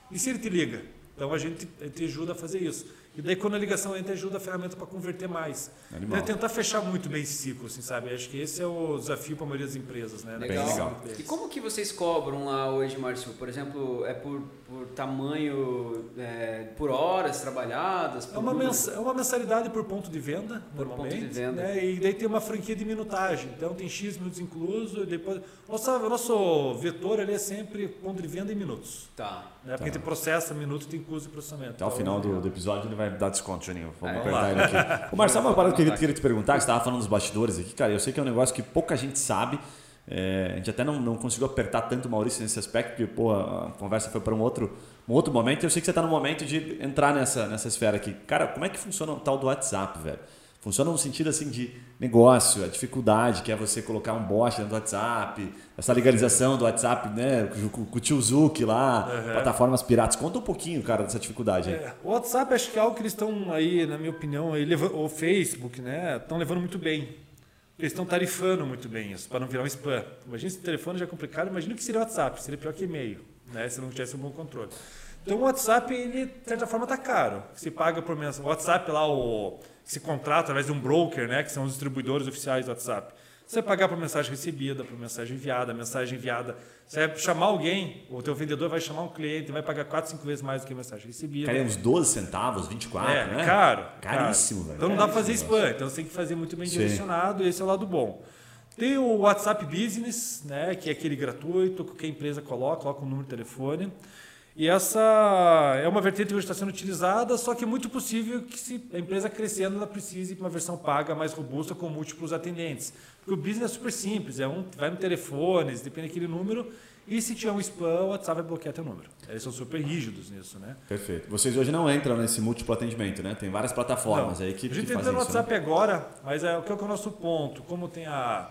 E se ele te liga? Então a gente te ajuda a fazer isso. E daí quando a ligação entra, ajuda a ferramenta para converter mais. Animal. É tentar fechar muito bem esse ciclo, assim, sabe? Acho que esse é o desafio para a maioria das empresas, né? Legal. Bem legal. E como que vocês cobram lá hoje, Márcio? Por exemplo, é por, por tamanho, é, por horas trabalhadas? Por é, uma mens é uma mensalidade por ponto de venda, por normalmente. Ponto de venda. Né? E daí tem uma franquia de minutagem. Então tem X minutos incluso. E depois... Nossa, nosso vetor ele é sempre ponto de venda em minutos. Tá. Né? Porque tá. tem processa minuto tem custo de processamento. Até o final do, do episódio ele vai dar desconto, Juninho. Vamos é, apertar ele aqui. O Marcelo, uma parada que eu queria te perguntar, que você estava falando dos bastidores aqui, cara, eu sei que é um negócio que pouca gente sabe. É, a gente até não, não conseguiu apertar tanto o Maurício nesse aspecto, porque pô, a conversa foi para um outro, um outro momento. E eu sei que você está no momento de entrar nessa, nessa esfera aqui. Cara, como é que funciona o tal do WhatsApp, velho? Funciona no sentido assim de negócio, a dificuldade que é você colocar um bot dentro do WhatsApp, essa legalização do WhatsApp, né, com, com o tio Zuc lá, uhum. plataformas piratas. Conta um pouquinho, cara, dessa dificuldade aí. É, o WhatsApp acho que é algo que eles estão aí, na minha opinião, aí, o Facebook, né, estão levando muito bem. Eles estão tarifando muito bem isso, para não virar um spam. Imagina se o telefone já é complicado, imagina que seria o WhatsApp, seria pior que e-mail, né, se não tivesse um bom controle. Então o WhatsApp, ele, de certa forma, está caro. Se paga por mensagem. O WhatsApp lá, o se contrata através de um broker, né, que são os distribuidores oficiais do WhatsApp. Você vai pagar por mensagem recebida, por mensagem enviada, mensagem enviada. Você vai chamar alguém, o teu vendedor vai chamar um cliente, vai pagar 4, 5 vezes mais do que a mensagem recebida. Caiu uns 12 centavos, 24, é, né? caro. Caríssimo, velho. Então não dá pra fazer spam, então você tem que fazer muito bem Sim. direcionado, esse é o lado bom. Tem o WhatsApp Business, né, que é aquele gratuito, que a empresa coloca, coloca um número de telefone. E essa é uma vertente que hoje está sendo utilizada, só que é muito possível que se a empresa crescendo, ela precise de uma versão paga mais robusta com múltiplos atendentes. Porque o business é super simples, é um, vai no telefone, depende daquele número, e se tiver um spam, o WhatsApp vai bloquear teu número. Eles são super rígidos nisso, né? Perfeito. Vocês hoje não entram nesse múltiplo atendimento, né? Tem várias plataformas Não. aí que, A gente entra no isso. né? WhatsApp agora, mas é o que é o nosso ponto. Como tem a,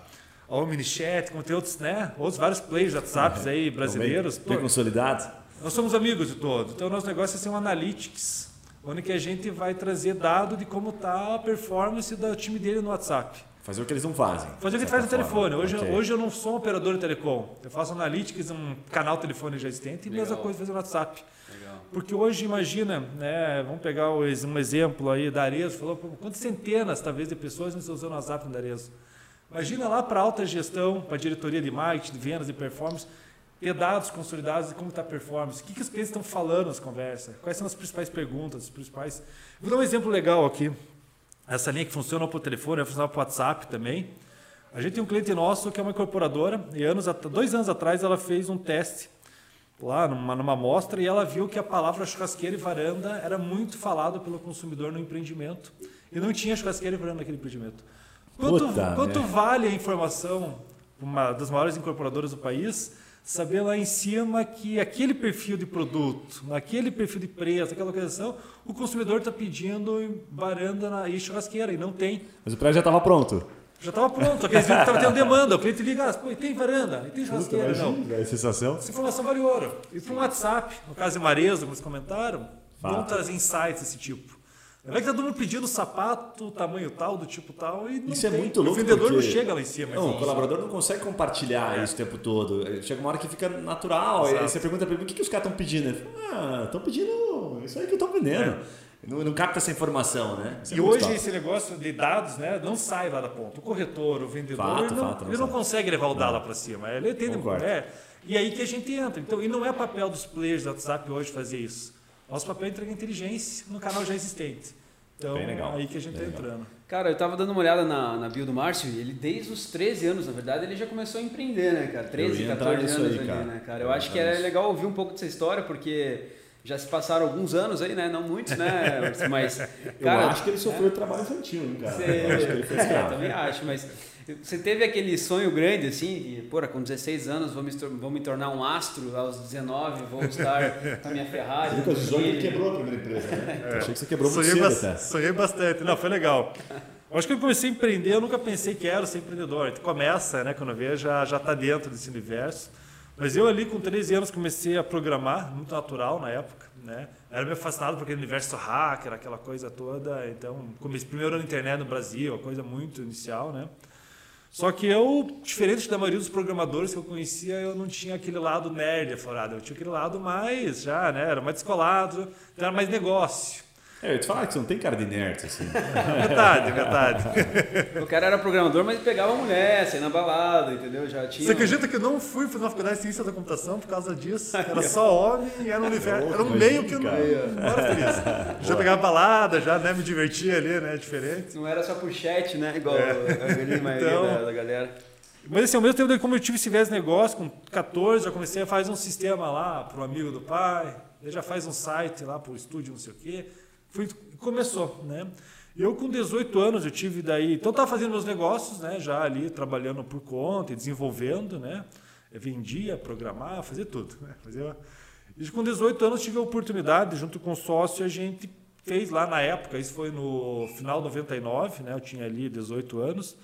a OmniChat, como tem outros, né? Outros vários players de WhatsApps aí brasileiros. Bem, bem consolidados. nós somos amigos de todos. Então, o nosso negócio é ser um analytics, onde que a gente vai trazer dado de como está a performance do time dele no WhatsApp. Fazer o que eles não fazem. Fazer o que a faz no telefone. Hoje, Ok. hoje eu não sou um operador de telecom. Eu faço analytics, um canal telefone já existente, e a mesma Legal. coisa fazer no WhatsApp. Legal. Porque hoje, imagina, né, vamos pegar um exemplo aí da Arezo, falou quantas centenas, talvez, de pessoas não estão usando o WhatsApp da Arezo. Imagina lá para alta gestão, para diretoria de marketing, de vendas e performance, ter dados consolidados de como está a performance, o que, que os clientes estão falando nas conversas, quais são as principais perguntas, os principais... Vou dar um exemplo legal aqui. Essa linha que funciona para o telefone, vai funcionar para o WhatsApp também. A gente tem um cliente nosso que é uma incorporadora, e anos, dois anos atrás ela fez um teste lá numa, numa amostra e ela viu que a palavra churrasqueira e varanda era muito falado pelo consumidor no empreendimento e não tinha churrasqueira e varanda naquele empreendimento. Quanto, Puta quanto merda. vale a informação, uma das maiores incorporadoras do país, saber lá em cima que aquele perfil de produto, naquele perfil de preço, aquela localização, o consumidor está pedindo varanda na- e churrasqueira e não tem. Mas o prédio já estava pronto. Já estava pronto, aqueles que estava tendo demanda. O cliente liga, ah, pô, e tem varanda, e tem churrasqueira. Não. velho, sensação. Essa informação vale ouro. E para um WhatsApp, no caso de Marezo, como eles comentaram, vão trazer insights desse tipo. Não é que tá todo mundo pedindo sapato, tamanho tal, do tipo tal, e não Isso é tem. muito E louco O vendedor não porque- chega lá em cima. Não, o colaborador não consegue compartilhar isso o tempo todo. Chega uma hora que fica natural. Aí Exato. você pergunta pra ele, o que, que os caras estão pedindo? Ele fala, ah, estão pedindo isso aí que eu estou vendendo. Não, não capta essa informação, né? Isso é E muito hoje top. esse negócio de dados né, não sai lá da ponta. O corretor, o vendedor, Fato, ele não, fato, não ele não consegue levar o dado lá para cima. Ele entende. Concordo. É, e aí que a gente entra. Então, e não é papel dos players do WhatsApp hoje fazer isso. Nosso papel é entregar inteligência no canal já existente. Então, Bem legal, aí que a gente está entrando. Cara, eu tava dando uma olhada na, na bio do Márcio e ele, desde os 13 anos, na verdade, ele já começou a empreender, né, cara? 13, ia entrar 14 nisso anos aí, ali, cara. né, cara? Eu Eu acho que é legal ouvir um pouco dessa história, porque já se passaram alguns anos aí, né? Não muitos, né? Mas, cara, eu acho que ele sofreu trabalho infantil, hein, cara. Você- Eu acho que ele foi É, também acho, mas você teve aquele sonho grande assim, que, porra, com 16 anos vou me, vou me tornar um astro, aos 19 vou estar com a minha Ferrari. Lucas com Zoni ele. quebrou a primeira empresa, né? Eu achei que você quebrou muito Sonhei, cedo até. sonhei bastante. Não, foi legal. Acho que eu comecei a empreender, eu nunca pensei que era ser empreendedor. A gente começa, né, quando vê, já já está dentro desse universo. Mas eu ali com 13 anos comecei a programar, muito natural na época, né? Era meio fascinado por aquele universo hacker, aquela coisa toda. Então, comecei primeiro na internet no Brasil, uma coisa muito inicial, né? Só que eu, diferente da maioria dos programadores que eu conhecia, eu não tinha aquele lado nerd aflorado. Eu tinha aquele lado mais, já, né? Era mais descolado, era mais negócio. É, eu ia te falar que você não tem cara de nerd, assim. Metade, metade. O cara era programador, mas pegava mulher, saía na balada, entendeu? Já tinha. Você acredita que eu não fui fazer uma faculdade de ciência da computação por causa disso? Era só homem e era um universo. Era um meio que eu não, era feliz. Já pegava balada, já né, me divertia ali, né? Diferente. Não era só por chat, né? Igual a grande maioria Então- da, da galera. Mas assim, ao mesmo tempo, como eu tive esse viés negócio, com 14, já comecei a fazer um sistema lá para o amigo do pai, ele já faz um site lá para o estúdio, não sei o quê. Fui, começou, né? Eu com 18 anos, eu tive daí... Então, estava fazendo meus negócios, né? Já ali, trabalhando por conta desenvolvendo, né? Eu vendia, programava, fazia tudo, né? Fazia... E com 18 anos, tive a oportunidade, junto com o sócio, a gente fez lá na época, isso foi no final de 99, né? Eu tinha ali 18 anos.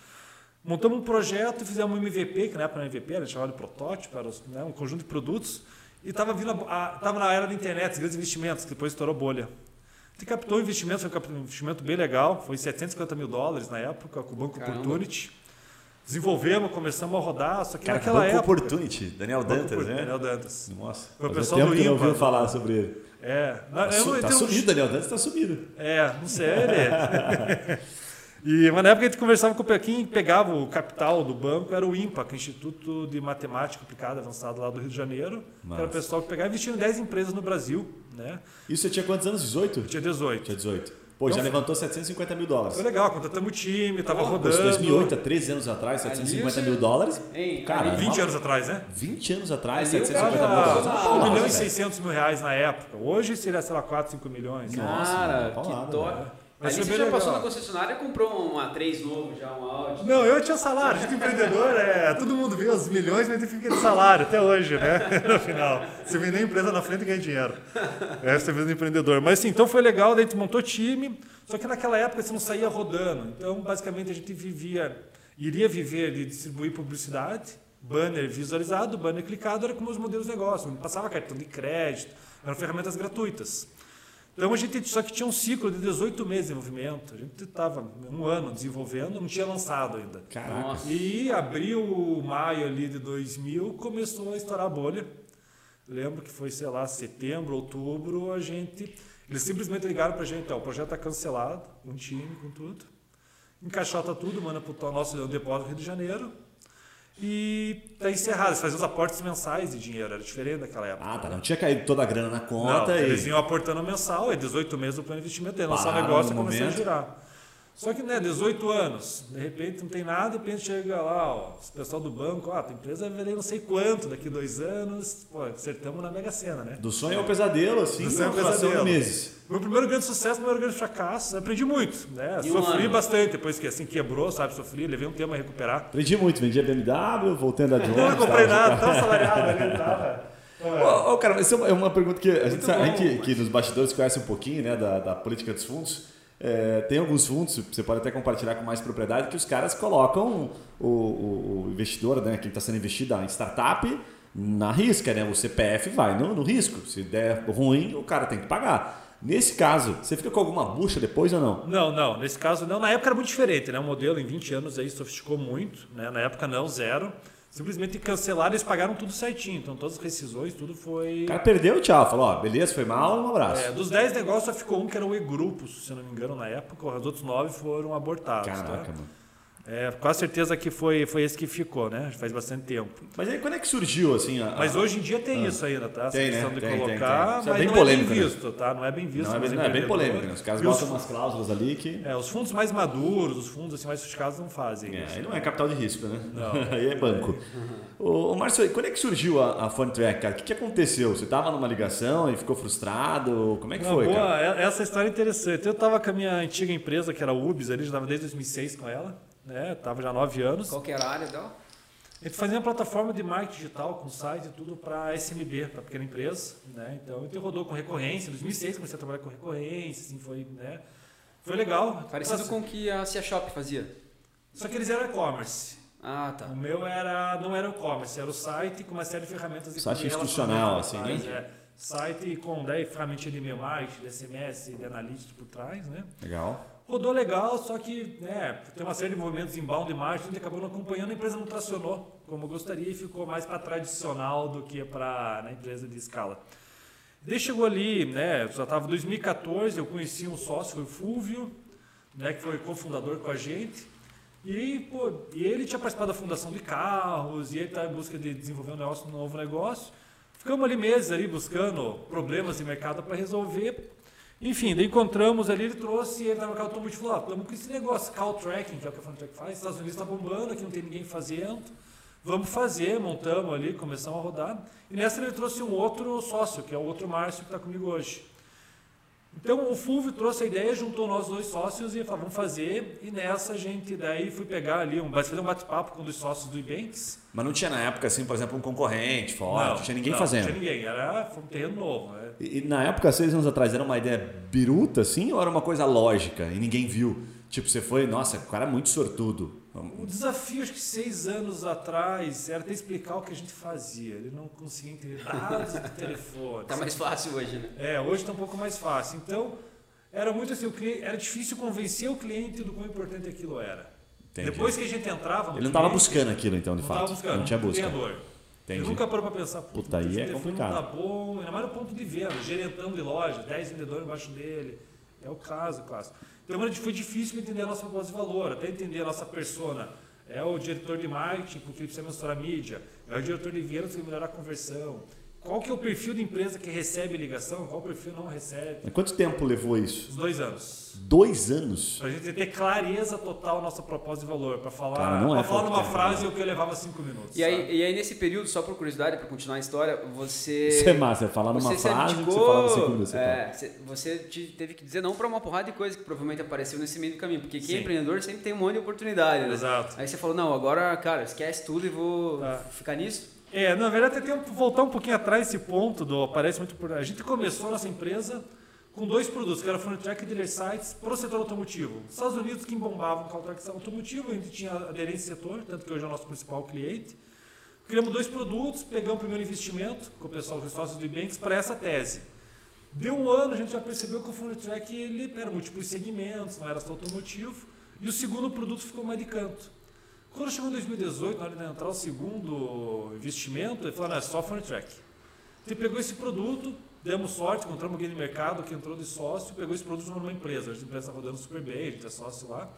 Montamos um projeto fizemos um MVP, que na época era MVP, era chamado de protótipo, era né, um conjunto de produtos. E estava na era da internet, grandes investimentos, que depois estourou bolha. Gente captou um investimento, foi um investimento bem legal, foi 750 mil dólares na época, com o Banco Caramba. Opportunity. Desenvolvemos, começamos a rodar, só que Cara, naquela Banco época... Opportunity, Daniel Dantas, né? Daniel Dantas. Nossa, Foi o pessoal tempo do que eu não ouviu falar sobre ele. É, Tá, eu tem um- sumido, Daniel Dantas tá sumido. É, não sei, ele. E mas na época a gente conversava com o quem pegava o capital do banco era o IMPA, que é o Instituto de Matemática Aplicada Avançada lá do Rio de Janeiro. Que era o pessoal que pegava e investia em 10 empresas no Brasil. Né? Isso você tinha quantos anos? 18? Eu tinha 18. Tinha 18. Pô, já Então, levantou 750 mil dólares. Foi legal, contratamos o time, tava Pô, rodando. 2008, há 13 anos atrás, 750 mil dólares. Ei, Cara, ali 20 anos atrás, né? 20 anos atrás, Ali o 750 cara- mil dólares. Ah, Uma 1 paulada, milhão e velho. 600 mil reais na época. Hoje seria, sei lá, 4, 5 milhões. Nossa, Cara, mano, que top. velho. Mas você já passou legal. na concessionária e comprou um A3 novo, já um Audi. Não, eu tinha salário. Gente empreendedor, é, todo mundo vê os milhões, mas fica de salário até hoje, né? No final. Você vende a empresa na frente e ganha dinheiro. É, você vende empreendedor. Mas assim, então foi legal, daí a gente montou time, só que naquela época você não saía rodando. Então, basicamente, a gente vivia, iria viver de distribuir publicidade, banner visualizado, banner clicado, era como os modelos de negócio. Não passava cartão de crédito, eram ferramentas gratuitas. Então a gente só que tinha um ciclo de 18 meses de desenvolvimento. A gente estava um ano desenvolvendo, não tinha lançado ainda. Caraca. Nossa. E abril, maio ali de 2000 começou a estourar a bolha. Lembro que foi, sei lá, setembro, outubro, a gente. Eles simplesmente ligaram pra gente, ó, o projeto está cancelado, um time com tudo. Encaixota tudo, manda pro nosso depósito no Rio de Janeiro. E tá encerrado. Eles faziam os aportes mensais de dinheiro, era diferente daquela época. Ah, tá. Não tinha caído toda a grana na Não, conta eles e. iam aportando mensal, é 18 meses do plano de investimento, aí lançar o negócio e começar a girar. Só que, né, 18 anos, de repente não tem nada, de repente chega lá, ó, o pessoal do banco, ó, tua empresa vai valer não sei quanto, daqui dois anos, pô, acertamos na Mega Sena, né? Do sonho ao pesadelo, assim, Do sonho ao relação de pesadelo. meses. Meu primeiro grande sucesso, meu primeiro grande fracasso, aprendi muito, né? E um Sofri ano? bastante, depois que assim quebrou, sabe, sofri, levei um tempo a recuperar. Aprendi muito, vendia BMW, voltando a Jones. Não comprei tal. nada, tava salariado ali, tava. Ô, ô, cara, isso é uma- é uma pergunta que a gente, sabe- a bom, gente mas- que nos bastidores conhece um pouquinho né, da, da política dos fundos. É, tem alguns fundos, você pode até compartilhar com mais propriedade, que os caras colocam o, o- o investidor, né, quem está sendo investido em startup, na risca, né? O CPF vai no, no risco. Se der ruim, o cara tem que pagar. Nesse caso, você fica com alguma bucha depois ou não? Não, não, nesse caso não. Na época era muito diferente, né? O modelo em 20 anos aí sofisticou muito, né? Na época não, zero. Simplesmente cancelaram e eles pagaram tudo certinho. Então todas as rescisões, tudo foi. O cara perdeu, tchau. Falou, ó, beleza, foi mal, um abraço. É, dos 10 negócios só ficou um que era o E-Grupos, se eu não me engano, na época. Os outros 9 foram abortados. Caraca, tá? mano. É, com a certeza que foi, foi esse que ficou, né? Faz bastante tempo. Mas aí quando é que surgiu, assim, a... Mas hoje em dia tem isso ainda, tá? Essa Tem, questão né? de Tem, tem, colocar, tem. Isso é mas bem não polêmico, é né? bem visto, tá? Não é bem visto. Não, é bem, não, é bem polêmico, né? Os caras os botam umas cláusulas ali que... É, os fundos mais maduros, os fundos assim, mais sofisticados não fazem É, isso. aí não é capital de risco, né? Não. aí é banco. Ô, ô Márcio, quando é que surgiu a, a FunTrack, cara? O que, que aconteceu? Você tava numa ligação e ficou frustrado? Como é que Uma foi, boa, cara? é- essa história é interessante. Eu estava com a minha antiga empresa, que era a UBS, ali, já estava desde 2006 com ela, né? Tava já há nove anos. Qual que era a área dela? A gente fazia uma plataforma de marketing digital com site e tudo para SMB, para pequena empresa, né? Então, a gente rodou com recorrência. Em 2006 comecei a trabalhar com recorrência, assim, foi, né? Foi legal. Parecido Mas- com o que a Cia Shop fazia. Só que eles eram e-commerce. Ah, tá. O meu era, não era e-commerce, era o site com uma série de ferramentas de Site institucional, assim, trás, é. Site com daí, ferramenta de e-mail marketing, de SMS, de analytics por trás, né? Legal. Rodou legal, só que né, tem uma série de movimentos inbound e marketing, a gente acabou não acompanhando, a empresa não tracionou como gostaria e ficou mais para tradicional do que para na empresa de escala. Daí chegou ali, né, já estava em 2014, eu conheci um sócio, foi o Fúvio, né, que foi cofundador com a gente. E, pô, e ele tinha participado da fundação de carros, e ele está em busca de desenvolver um, negócio, um novo negócio. Ficamos ali meses ali buscando problemas de mercado para resolver. Enfim, daí encontramos ali, ele trouxe, ele estava no carro automotivo e falou, ah, estamos com esse negócio, call tracking, que é o que a Funtrack faz, os Estados Unidos está bombando, aqui não tem ninguém fazendo, vamos fazer, montamos ali, começamos a rodar. E nessa ele trouxe um outro sócio, que é o outro Márcio que está comigo hoje. Então o Fulvio trouxe a ideia, juntou nós dois sócios e falou, vamos fazer. E nessa a gente daí fui pegar ali, um, fazer um bate-papo com um dos sócios do Ebanks. Mas não tinha na época, assim, por exemplo, um concorrente forte, não tinha ninguém não, fazendo. Não tinha ninguém, era um terreno novo. Né? E, e na época, seis anos atrás, era uma ideia biruta, assim, ou era uma coisa lógica e ninguém viu? Tipo, você foi, nossa, o cara é muito sortudo. O desafio, acho que seis anos atrás, era até explicar o que a gente fazia. Ele não conseguia entender dados do telefone. Tá mais fácil hoje, né? É, hoje está um pouco mais fácil. Então, era muito assim, o cliente, era difícil convencer o cliente do quão importante aquilo era. Entendi. Depois que a gente entrava Ele não estava buscando aquilo, então, de não fato. tava buscando, não tinha busca. Entendi. Eu nunca parou para pensar, Puta, aí é telefone complicado. Não tá bom, ainda mais no ponto de venda, gerentando de loja, 10 vendedores embaixo dele. É o caso, clássico. Então foi difícil entender a nossa proposta de valor, até entender a nossa persona. É o diretor de marketing, porque precisa mensurar a mídia. É o diretor de vendas que melhorar a conversão. Qual que é o perfil da empresa que recebe ligação? Qual perfil não recebe? Quanto tempo levou isso? Uns dois anos. Dois anos? Pra gente ter clareza total nossa proposta de valor. Para falar, Cara, não pra é falar numa tempo, frase né? o que eu levava cinco minutos. E aí, e aí, nesse período, só por curiosidade, para continuar a história, você. Isso é massa, é falar numa frase que você falava cinco minutos. Você é, você- você te- teve que dizer não para uma porrada de coisa que provavelmente apareceu nesse meio do caminho. Porque quem é Sim. empreendedor sempre tem um monte de oportunidade, né? Exato. Aí você falou, não, agora, cara, esquece tudo e vou Tá. ficar nisso. É, na verdade, tem que voltar um pouquinho atrás esse ponto do parece muito por A gente começou a nossa empresa com dois produtos, que era o Furnitrack e Dealer Sites para o setor automotivo. Nos Estados Unidos, que bombavam com a tração automotivo, a gente tinha aderência ao setor, tanto que hoje é o nosso principal cliente. Criamos dois produtos, pegamos o primeiro investimento com o pessoal dos sócios do Ebanks para essa tese. Deu um ano, a gente já percebeu que o Furnitrack ele era múltiplos segmentos, não era só automotivo, e o segundo produto ficou mais de canto. Quando chegou em 2018, na hora de entrar o segundo investimento, ele falou, não, é só Furnitrack. Ele pegou esse produto, demos sorte, encontramos alguém no mercado que entrou de sócio, pegou esse produto numa empresa. A empresa está rodando super bem, a gente é sócio lá.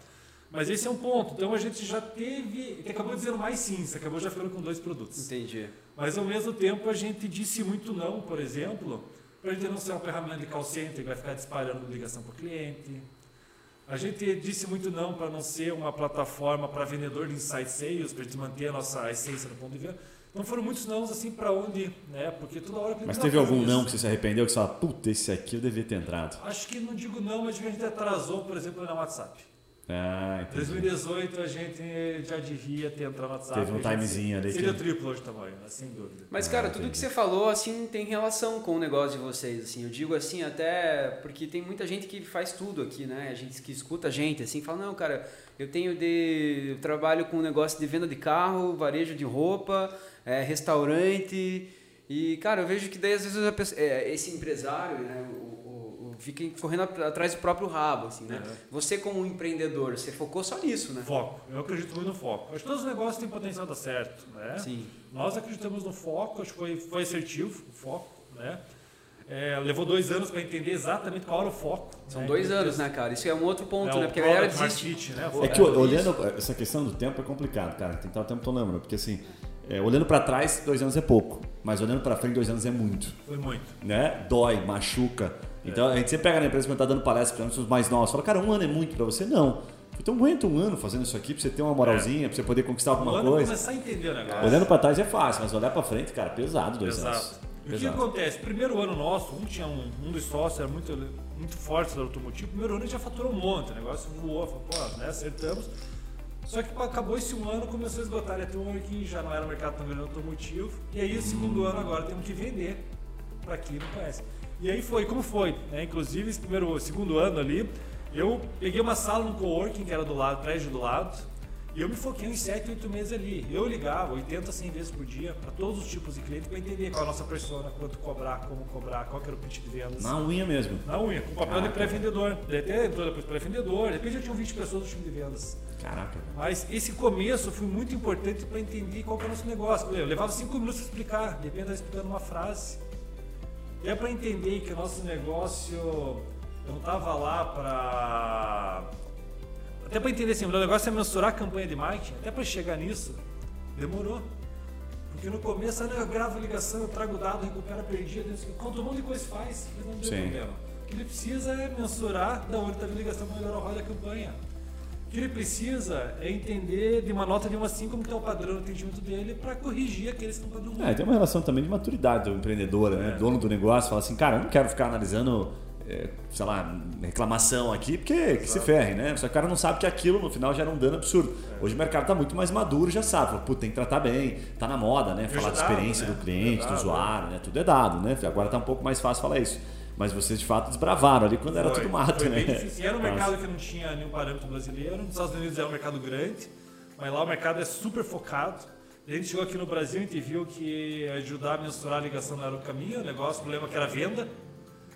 Mas esse é um ponto. Então a gente já teve, acabou dizendo mais sim, você acabou já ficando com dois produtos. Entendi. Mas ao mesmo tempo a gente disse muito não, por exemplo, para a gente não ser uma ferramenta de call center que vai ficar disparando ligação para o cliente. A gente disse muito não para não ser uma plataforma para vendedor de inside sales, para a gente manter a nossa essência no ponto de venda. Então foram muitos nãos assim para onde, né? Porque toda hora Mas não teve algum não que você se arrependeu que você fala, puta, esse aqui eu devia ter entrado? Acho que não digo não, mas a gente atrasou, por exemplo, na WhatsApp. Ah, Em entendi. 2018 a gente já devia ter entrado no WhatsApp. Teve um timezinho ali Seria que- triplo hoje tamanho, né? sem dúvida. Mas, Ah, cara, tudo entendi. que você falou, assim, tem relação com o negócio de vocês, assim. Eu digo assim, até porque tem muita gente que faz tudo aqui, né? A gente que escuta a gente, assim, fala, não, cara, eu tenho de... Eu trabalho com um negócio de venda de carro, varejo de roupa, é, restaurante... E, cara, eu vejo que daí, às vezes, a pessoa- é, esse empresário, né, o- fica correndo at- atrás do próprio rabo, assim, né? Uhum. Você, como empreendedor, você focou só nisso, né? Foco. Eu acredito muito no foco. Acho que todos os negócios têm potencial de dar certo, né? Sim. Nós acreditamos no foco, acho que foi, foi assertivo o foco, né? É, levou dois anos para entender exatamente qual era o foco. São né? dois anos, né, cara? Isso é um outro ponto, É, né? Porque a galera desiste. fit, né? É que É, olhando essa questão do tempo é complicado, cara. Tem que estar o tempo todo lembrando, porque assim, é, olhando pra trás, dois anos é pouco, mas olhando pra frente, dois anos é muito, Foi muito. né? Dói, machuca. Então a gente sempre pega na empresa quando tá dando palestra para os mais novos, fala, cara, um ano é muito pra você? Não. Então aguenta um ano fazendo isso aqui pra você ter uma moralzinha, pra você poder conquistar alguma Quando coisa. começar a entender o negócio. Olhando pra trás é fácil, mas olhar pra frente, cara, pesado dois Exato. anos. E o que acontece? Primeiro ano nosso, um tinha um, um dos sócios, era muito, muito forte do automotivo. Primeiro ano a gente já faturou um monte, o negócio voou, falou, pô, né, acertamos. Só que acabou esse um ano, começou a esgotar a networking, já não era um mercado tão grande automotivo. E aí, o segundo ano agora, temos que vender para quem não conhece. E aí foi, como foi? né? Inclusive, esse primeiro, segundo ano ali, eu peguei uma sala no coworking, que era do lado, prédio do lado, e eu me foquei em 7, 8 meses ali. Eu ligava 80, 100 vezes por dia para todos os tipos de clientes para entender qual é a nossa persona, quanto cobrar, como cobrar, qual era o pitch de vendas. Na unha mesmo. Na unha, com papel de pré-vendedor. Daí até entrou depois pré-vendedor, de repente já tinham 20 pessoas no time de vendas. Caraca. Mas esse começo foi muito importante para entender qual que é o nosso negócio. Eu levava 5 minutos para explicar, de repente eu estava explicando uma frase. E é para entender que o nosso negócio, eu não estava lá para. Até para entender assim, o meu negócio é mensurar a campanha de marketing, até para chegar nisso, demorou. Porque no começo, eu gravo ligação, eu trago dado, recupero perdido, quanto um monte de coisa faz, mas não tem problema. O que ele precisa é mensurar da onde está a ligação para melhorar o roda da campanha. O que ele precisa é entender de uma nota de 1 a 5 como que é o padrão de atendimento dele para corrigir aqueles que estão padrão ruim. É, tem uma relação também de maturidade do empreendedor, né? Dono do negócio, fala assim, cara, eu não quero ficar analisando, é, sei lá, reclamação aqui, porque que se ferre, né? Só que o cara não sabe que aquilo no final gera um dano absurdo. Hoje o mercado tá muito mais maduro, já sabe, fala, Pô, tem que tratar bem, tá na moda, né? Falar da dado, experiência né? do cliente, É do dado, usuário, né? Tudo é dado, né? Agora tá um pouco mais fácil falar isso. Mas vocês de fato desbravaram ali quando era Foi, tudo mato, foi né? bem era um mercado que não tinha nenhum parâmetro brasileiro. Nos Estados Unidos era um mercado grande, mas lá o mercado é super focado. A gente chegou aqui no Brasil e viu que ajudar a mensurar a ligação não era o caminho, o negócio, o problema que era a venda.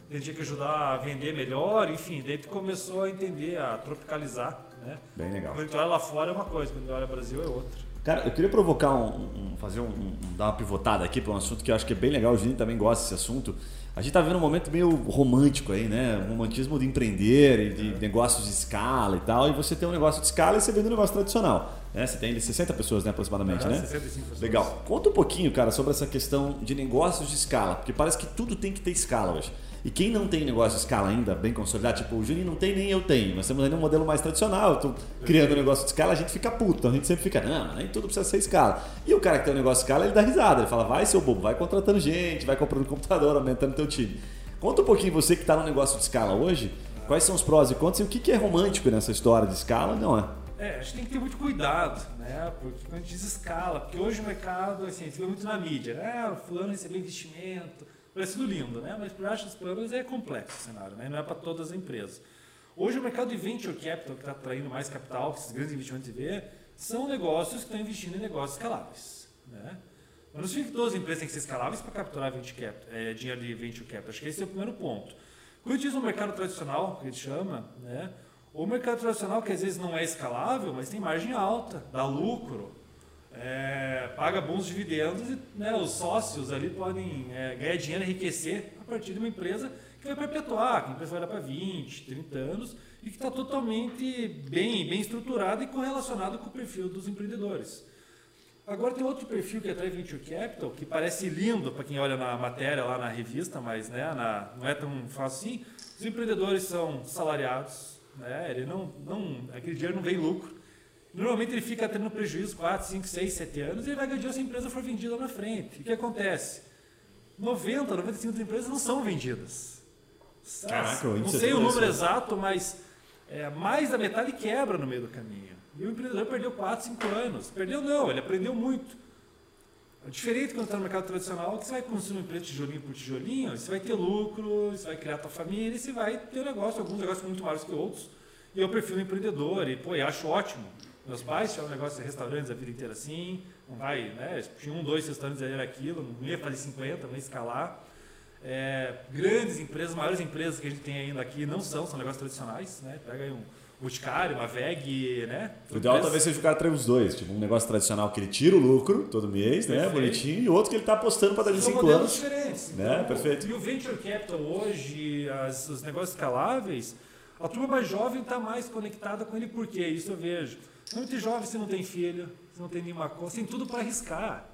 A gente tinha que ajudar a vender melhor, enfim, daí a gente começou a entender, a tropicalizar. Né? Bem legal. Quando gente olha lá fora é uma coisa, quando gente olha Brasil é outra. Cara, eu queria provocar um, um fazer um, um, dar uma pivotada aqui para um assunto que eu acho que é bem legal, o Juninho também gosta desse assunto. A gente está vendo um momento meio romântico aí, né? Romantismo de empreender e de negócios de escala e tal. E você tem um negócio de escala e você vende um negócio tradicional. Né? Você tem 60 pessoas né, aproximadamente, né? 65 pessoas. Legal. Conta um pouquinho, cara, sobre essa questão de negócios de escala. Porque parece que tudo tem que ter escala hoje. E quem não tem negócio de escala ainda, bem consolidado, tipo, o Juninho não tem nem eu tenho. Nós temos ainda um modelo mais tradicional. Criando um negócio de escala, a gente fica puto. A gente sempre fica, não, nem tudo precisa ser escala. E o cara que tem um negócio de escala, ele dá risada. Ele fala, vai seu bobo, vai contratando gente, vai comprando computador, aumentando teu time. Conta um pouquinho, você que está no negócio de escala hoje, quais são os prós e contras e o que é romântico nessa história de escala, não é? É, a gente tem que ter muito cuidado, né? Porque quando a gente escala, porque hoje o mercado, assim, você vê muito na mídia, né? Ah, o fulano recebeu investimento, parece tudo lindo, né? Mas por baixo dos panos é complexo o cenário, né? Não é para todas as empresas. Hoje o mercado de venture capital, que está atraindo mais capital, que esses grandes investimentos de ver, são negócios que estão investindo em negócios escaláveis, né? Mas não significa que todas as empresas têm que ser escaláveis para capturar capital, é, dinheiro de venture capital. Acho que esse é o primeiro ponto. Quando diz o mercado tradicional, que a gente chama, né? O mercado tradicional, que às vezes não é escalável, mas tem margem alta, dá lucro, é, paga bons dividendos e né, os sócios ali podem é, ganhar dinheiro, enriquecer a partir de uma empresa que vai perpetuar, que a empresa vai dar para 20, 30 anos e que está totalmente bem, bem estruturada e correlacionada com o perfil dos empreendedores. Agora tem outro perfil que é Trade Venture Capital, que parece lindo para quem olha na matéria lá na revista, mas né, na, não é tão fácil assim. Os empreendedores são salariados, né? Ele não, não, aquele dinheiro não vem lucro. Normalmente ele fica tendo prejuízo 4, 5, 6, 7 anos e ele vai ganhar dinheiro se a empresa for vendida lá na frente. O que acontece? 90, 95 das empresas não são vendidas. Caraca, não sei o número exato, mas é, mais da metade quebra no meio do caminho. E o empreendedor perdeu 4, 5 anos. Perdeu não, ele aprendeu muito. É diferente quando está no mercado tradicional, que você vai construir uma empresa tijolinho por tijolinho, você vai ter lucro, você vai criar a tua família, você vai ter negócio, alguns negócios muito maiores que outros. E eu prefiro um empreendedor, e pô, eu acho ótimo. Meus pais tinham um negócio de restaurantes a vida inteira assim, não vai, né? Tinha um, dois restaurantes, era aquilo, não ia fazer 50, não ia escalar. É, grandes empresas, maiores empresas que a gente tem ainda aqui não são, são negócios tradicionais, né? Pega aí um Boticário, uma VEG, né? O ideal talvez seja o cara trazer os dois. Tipo, um negócio tradicional que ele tira o lucro todo mês, né? Perfeito. Bonitinho, e outro que ele está apostando para dar de 5 anos. diferentes. Né? Então, Perfeito. E o Venture Capital hoje, as, os negócios escaláveis, a turma mais jovem está mais conectada com ele, por quê? Isso eu vejo. Muito jovem, você não tem filho, você não tem nenhuma coisa, tem tudo para arriscar.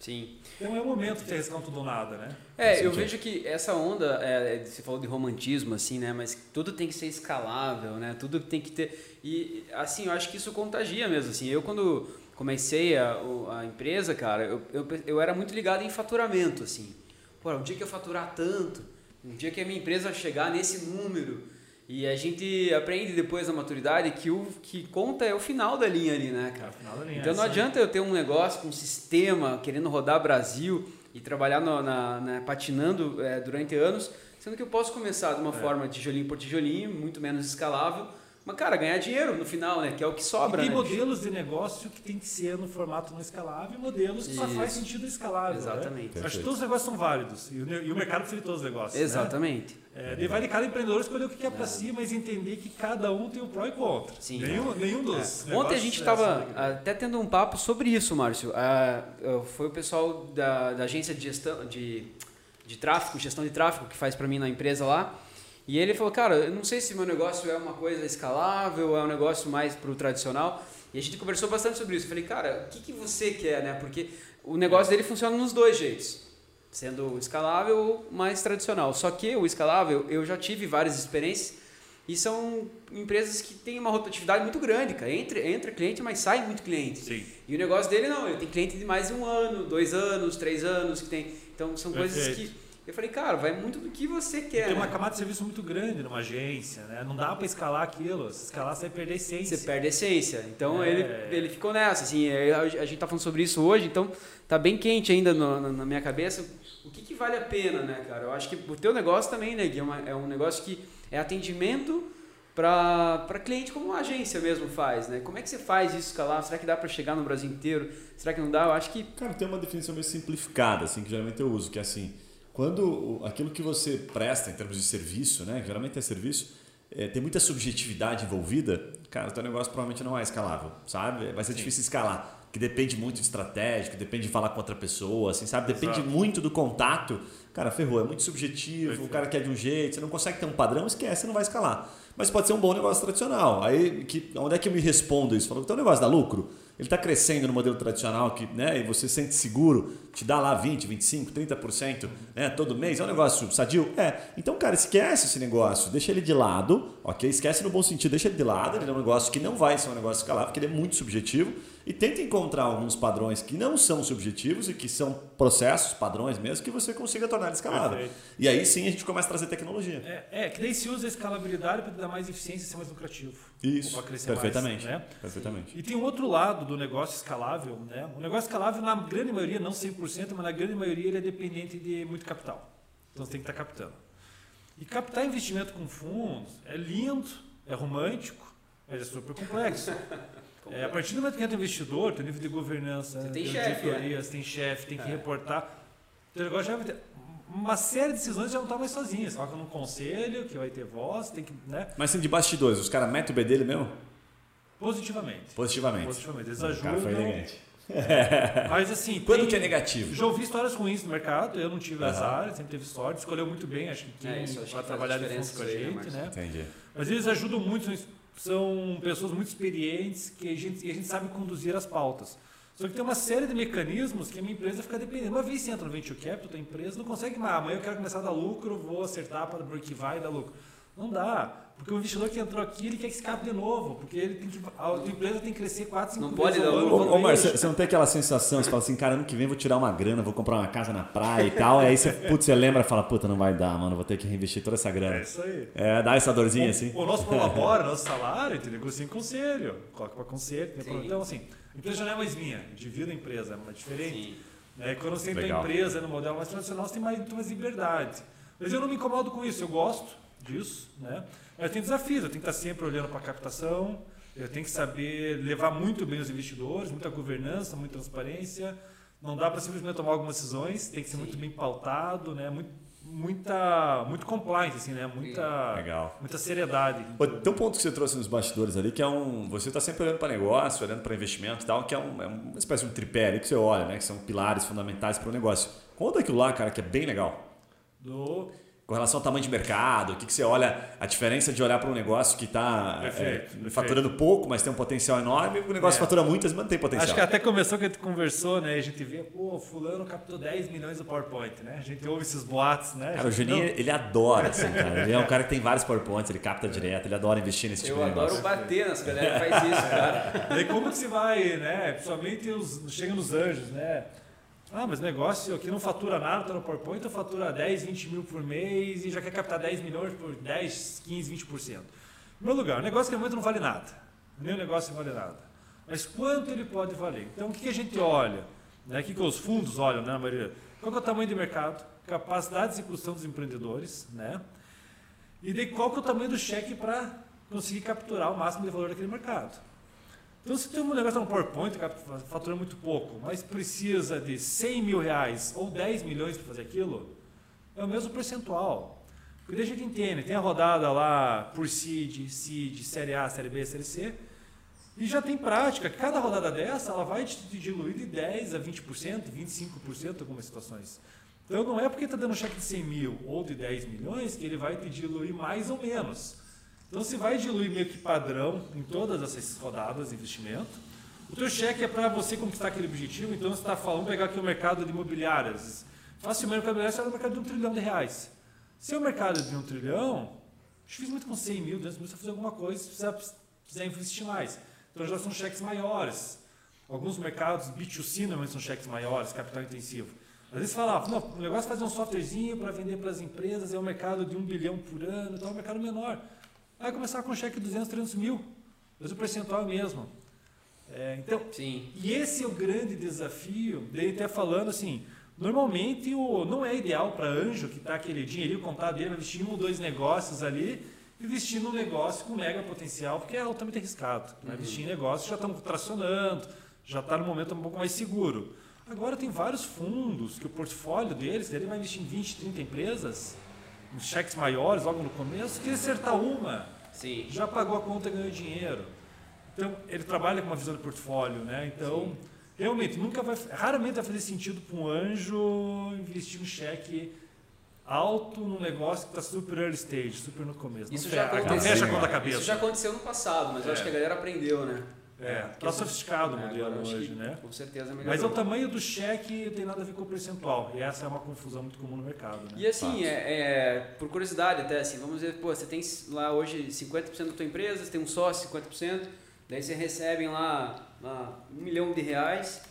Sim. Então é o momento de arriscar um tudo ou nada, né? É, eu vejo que essa onda, é, você falou de romantismo, assim, né? Mas tudo tem que ser escalável, né? Tudo tem que ter. E, assim, eu acho que isso contagia mesmo, assim. Eu, quando comecei a, a empresa, cara, eu, eu, eu era muito ligado em faturamento, assim. Pô, um dia que eu faturar tanto, um dia que a minha empresa chegar nesse número e a gente aprende depois da maturidade que o que conta é o final da linha ali, né, cara? É linha, então não adianta eu ter um negócio com um sistema querendo rodar Brasil e trabalhar no, na, na, patinando é, durante anos, sendo que eu posso começar de uma é. forma tijolinho por tijolinho, muito menos escalável, mas, cara, ganhar dinheiro no final, né? Que é o que sobra. E tem né? modelos de negócio que tem que ser no formato não escalável e modelos que Isso. só faz sentido escalável. Né? Exatamente. Né? Acho que todos os negócios são válidos. E o, e o mercado precisa de todos os negócios. Né? Exatamente. Né? É, vai de cada empreendedor escolher o que quer é. para si, mas entender que cada um tem o um pró e contra. Sim. Nenhum, nenhum dos. É. Ontem a gente estava até tendo um papo sobre isso, Márcio. Ah, foi o pessoal da, da agência de gestão de, de tráfego, gestão de tráfego, que faz para mim na empresa lá. E ele falou, cara, eu não sei se meu negócio é uma coisa escalável, é um negócio mais para o tradicional. E a gente conversou bastante sobre isso. Eu falei, cara, o que, que você quer, né? Porque o negócio dele funciona nos dois jeitos. Sendo escalável ou mais tradicional. Só que o escalável, eu já tive várias experiências e são empresas que têm uma rotatividade muito grande, cara. Entra, entra cliente, mas sai muito cliente. Sim. E o negócio dele não, ele tem cliente de mais de um ano, dois anos, três anos que tem. Então são Perfeito. coisas que eu falei, cara, vai muito do que você quer. Tem uma né? camada de serviço muito grande numa agência, né? Não dá para escalar aquilo. Se escalar, você vai perder a essência. Você perde a essência. Então é. ele, ele ficou nessa, assim, é, a gente tá falando sobre isso hoje, então tá bem quente ainda no, na minha cabeça. O que, que, vale a pena, né, cara? Eu acho que o teu negócio também, né, Gui, é, uma, é um negócio que é atendimento para cliente como uma agência mesmo faz, né? Como é que você faz isso escalar? Será que dá para chegar no Brasil inteiro? Será que não dá? Eu acho que... Cara, tem uma definição meio simplificada, assim, que geralmente eu uso, que é assim quando aquilo que você presta em termos de serviço, né, geralmente é serviço, é, tem muita subjetividade envolvida, cara, o teu negócio provavelmente não é escalável, sabe? Vai ser Sim. difícil escalar. que depende muito de estratégia, que depende de falar com outra pessoa, assim, sabe? Depende Exato. muito do contato. Cara, ferrou, é muito subjetivo, Perfeito. o cara quer de um jeito, você não consegue ter um padrão, esquece, você não vai escalar. Mas pode ser um bom negócio tradicional. Aí, que, onde é que eu me respondo isso? Falando, então o negócio dá lucro? Ele está crescendo no modelo tradicional que, né, e você sente seguro, te dá lá 20, 25, 30% né, todo mês, é um negócio sadio? É. Então, cara, esquece esse negócio, deixa ele de lado, ok? Esquece no bom sentido, deixa ele de lado, ele é um negócio que não vai ser um negócio escalável, porque ele é muito subjetivo e tenta encontrar alguns padrões que não são subjetivos e que são processos, padrões mesmo, que você consiga tornar escalável. Perfeito. E aí sim a gente começa a trazer tecnologia. É, é que daí se usa a escalabilidade para dar mais eficiência e ser mais lucrativo. Isso, perfeitamente, mais, né? perfeitamente. E tem um outro lado do negócio escalável. Né? O negócio escalável, na grande maioria, não 100%, mas na grande maioria ele é dependente de muito capital. Então você tem que estar captando. E captar investimento com fundos é lindo, é romântico, mas é super complexo. É, a partir do momento que entra investidor, tem nível de governança, tem chefe, é. tem chefe, tem que é. reportar. Então, negócio já vai ter uma série de decisões já não está mais sozinho. Você coloca num conselho que vai ter voz, tem que. Né? Mas assim, de bastidores, os caras metem o B dele mesmo? Positivamente. Positivamente. Positivamente. Eles ajudam. O cara foi elegante. Mas assim. Quando tem, que é negativo? Já ouvi histórias ruins no mercado, eu não tive uhum. azar, sempre teve sorte, escolheu muito bem, acho que é, para trabalhar de fundo com a gente, né? Entendi. Mas eles ajudam muito são pessoas muito experientes que a gente, e a gente sabe conduzir as pautas. Só que tem uma série de mecanismos que a minha empresa fica dependendo. Uma vez você entra no Venture Capital, a empresa não consegue mais. Amanhã eu quero começar a dar lucro, vou acertar para que vai dar lucro. Não dá. Porque o investidor que entrou aqui, ele quer que escape de novo. Porque ele tem que, a empresa tem que crescer 4, 5 Não pode dar lucro. Ô, Mar, você não tem aquela sensação, você fala assim, cara, ano que vem vou tirar uma grana, vou comprar uma casa na praia e tal. e aí você, putz, você lembra e fala, puta, não vai dar, mano, vou ter que reinvestir toda essa grana. É isso aí. É, dá essa dorzinha o, assim. O nosso colabora, nosso salário, entendeu? negocia em conselho. Coloca para conselho. Então, assim, a empresa já não é mais minha, divido a empresa, é uma diferente. Sim. É, quando você entra a empresa no modelo mais tradicional, você tem mais, mais liberdade. Mas eu não me incomodo com isso, eu gosto disso, né? Mas tem desafios, eu tenho que estar sempre olhando para a captação, eu tenho que saber levar muito bem os investidores, muita governança, muita transparência. Não dá para simplesmente tomar algumas decisões, tem que ser Sim. muito bem pautado, né? Muito, muita muito compliance assim né muita Legal. muita seriedade Pô, tem um ponto que você trouxe nos bastidores ali que é um você está sempre olhando para negócio olhando para investimento e tal que é, um, é, uma espécie de um tripé ali que você olha né que são pilares fundamentais para o negócio conta aquilo lá cara que é bem legal do com relação ao tamanho de mercado, o que, que você olha, a diferença de olhar para um negócio que está é, faturando pouco, mas tem um potencial enorme, o negócio é. fatura muitas, mas não tem potencial. Acho que até começou que a gente conversou, né? A gente vê, pô, fulano captou 10 milhões do PowerPoint, né? A gente ouve esses boatos, né? Cara, o Juninho, não... ele adora, assim, cara. Ele é um cara que tem vários PowerPoints, ele capta direto, ele adora investir nesse tipo Eu de negócio. Eu adoro bater nas galera que faz isso, cara. E como que se vai, né? Principalmente os, chega nos anjos, né? Ah, mas negócio aqui não fatura nada, tá no PowerPoint, então fatura 10, 20 mil por mês e já quer captar 10 milhões por 10, 15, 20%. No meu lugar, o negócio que momento não vale nada. Nem o negócio vale nada. Mas quanto ele pode valer? Então, o que a gente olha? Né? O que, que os fundos olham, né, Maria? Qual é o tamanho de mercado? Capacidade de execução dos empreendedores, né? E de qual é o tamanho do cheque para conseguir capturar o máximo de valor daquele mercado. Então, se tem um negócio no PowerPoint que fatura muito pouco, mas precisa de 100 mil reais ou 10 milhões para fazer aquilo, é o mesmo percentual. Porque deixa que entende, tem a rodada lá por seed, seed, série A, série B, série C, e já tem prática. Cada rodada dessa, ela vai te diluir de 10 a 20%, 25% em algumas situações. Então, não é porque está dando um cheque de 100 mil ou de 10 milhões que ele vai te diluir mais ou menos. Então você vai diluir meio que padrão em todas essas rodadas de investimento. O teu cheque é para você conquistar aquele objetivo, então você está falando, pegar aqui o mercado de imobiliárias. Facilmente o mercado imobiliário é o mercado de um trilhão de reais. Se é o mercado de um trilhão, difícil muito com 100 mil, 200 mil, você fazer alguma coisa se precisar, investir mais. Então já são cheques maiores. Alguns mercados B2C normalmente são cheques maiores, capital intensivo. Às vezes fala, não, o negócio é fazer um softwarezinho para vender para as empresas, é um mercado de um bilhão por ano, então é um mercado menor. Vai começar com um cheque de 200, 300 mil. Mas o percentual é o mesmo. É, então, Sim. E esse é o grande desafio dele até falando assim, normalmente o, não é ideal para anjo que está aquele dinheirinho contado dele, investir um ou dois negócios ali, investir num negócio com mega potencial, porque é altamente arriscado. Né? Uhum. Investir em negócios já estão tracionando, já está no momento um pouco mais seguro. Agora tem vários fundos que o portfólio deles, ele vai investir em 20, 30 empresas, uns cheques maiores logo no começo, que acertar uma, Sim. já pagou a conta e ganhou dinheiro. Então, ele trabalha com uma visão de portfólio, né? Então, Realmente, nunca vai, raramente vai fazer sentido para um anjo investir um cheque alto num negócio que está super early stage, super no começo. Isso não já fecha, aconteceu. fecha a conta cabeça. Isso já aconteceu no passado, mas eu acho que a galera aprendeu, né? É, tá sofisticado o É, modelo agora hoje, que né? Com certeza melhorou. Mas é o tamanho do cheque tem nada a ver com o percentual. E essa é uma confusão muito comum no mercado. Né? E assim, é, é, por curiosidade até, assim, vamos dizer, pô, você tem lá hoje 50% da tua empresa, você tem um sócio 50%, daí você recebem lá, lá um milhão de reais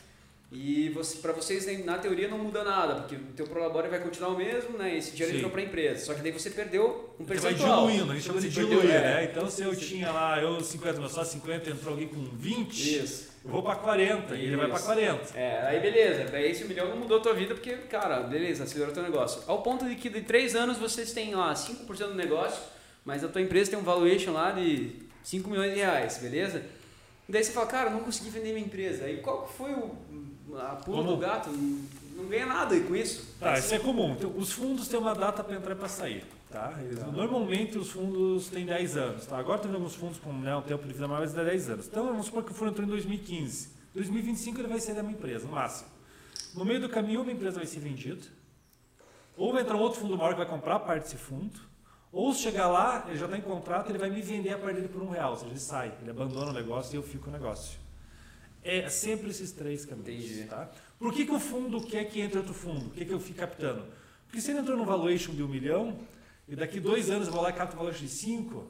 e você, para vocês, na teoria, não muda nada, porque o teu prolabore vai continuar o mesmo, né? Esse dinheiro Sim. entrou para a empresa, só que daí você perdeu um Você vai percentual. diluindo, a gente chama de diluir, perdeu, é. né? Então se eu tinha lá, eu 50, meu só 50, entrou alguém com 20, Isso. eu vou para 40 e ele vai para Isso. 40. É, aí beleza, daí esse milhão não mudou a tua vida porque, cara, beleza, acelerou teu negócio. Ao ponto de que de 3 anos vocês têm lá 5% do negócio, mas a tua empresa tem um valuation lá de 5 milhões de reais, beleza? E daí você fala, cara, eu não consegui vender minha empresa. Aí qual foi o, a pula Como? do gato? Não, não ganha nada com isso. Tá, isso é comum. Então, os fundos têm uma data para entrar e para sair. Tá? Eles- Normalmente os fundos têm 10 anos. Tá? Agora tem alguns fundos com né, um tempo de vida maior, mas dá 10 anos. Então vamos supor que o fundo entrou em 2015. 2025 ele vai sair da minha empresa, no máximo. No meio do caminho, uma empresa vai ser vendida. Ou vai entrar um outro fundo maior que vai comprar a parte desse fundo. Ou se chegar lá, ele já está em contrato, ele vai me vender a parte dele por um real. Ou seja, ele sai, ele abandona o negócio e eu fico com o negócio. É sempre esses três caminhos. Entendi. Tá? Por que, que o fundo quer que entre outro fundo? Por que, que eu fico captando? Porque se ele entrou no valuation de um milhão, e daqui dois anos eu vou lá e capto o valuation de cinco,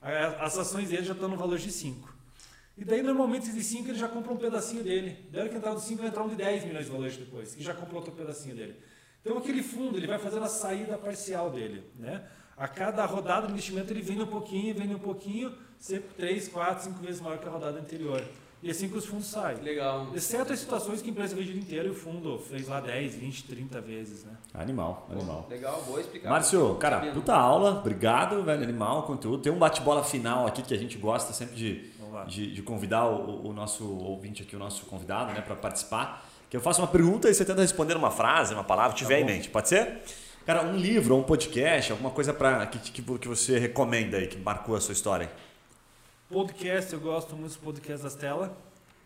as ações dele já estão no valor de cinco. E daí, normalmente, esse de 5 ele já compra um pedacinho dele. Daí, que entrar no 5 vai entrar um de 10 milhões de valores depois, que já comprou outro pedacinho dele. Então, aquele fundo ele vai fazendo a saída parcial dele. Né? A cada rodada de investimento, ele vende um pouquinho, vende um pouquinho, sempre 3, 4, 5 vezes maior que a rodada anterior. E assim que os fundos saem. Legal. Exceto as situações que a empresa vendeu inteiro e o fundo fez lá 10, 20, 30 vezes. Né? Animal, animal. Legal, boa explicação. Márcio, cara, Sabia, não. puta aula, obrigado, velho, animal, conteúdo. Tem um bate-bola final aqui que a gente gosta sempre de, de, de convidar o, o nosso ouvinte aqui, o nosso convidado, né, para participar. Que eu faço uma pergunta e você tenta responder uma frase, uma palavra, tiver em bom. mente, pode ser? Cara, um livro ou um podcast, alguma coisa pra, que, que, que você recomenda aí, que marcou a sua história? Podcast, eu gosto muito dos podcasts da Stella.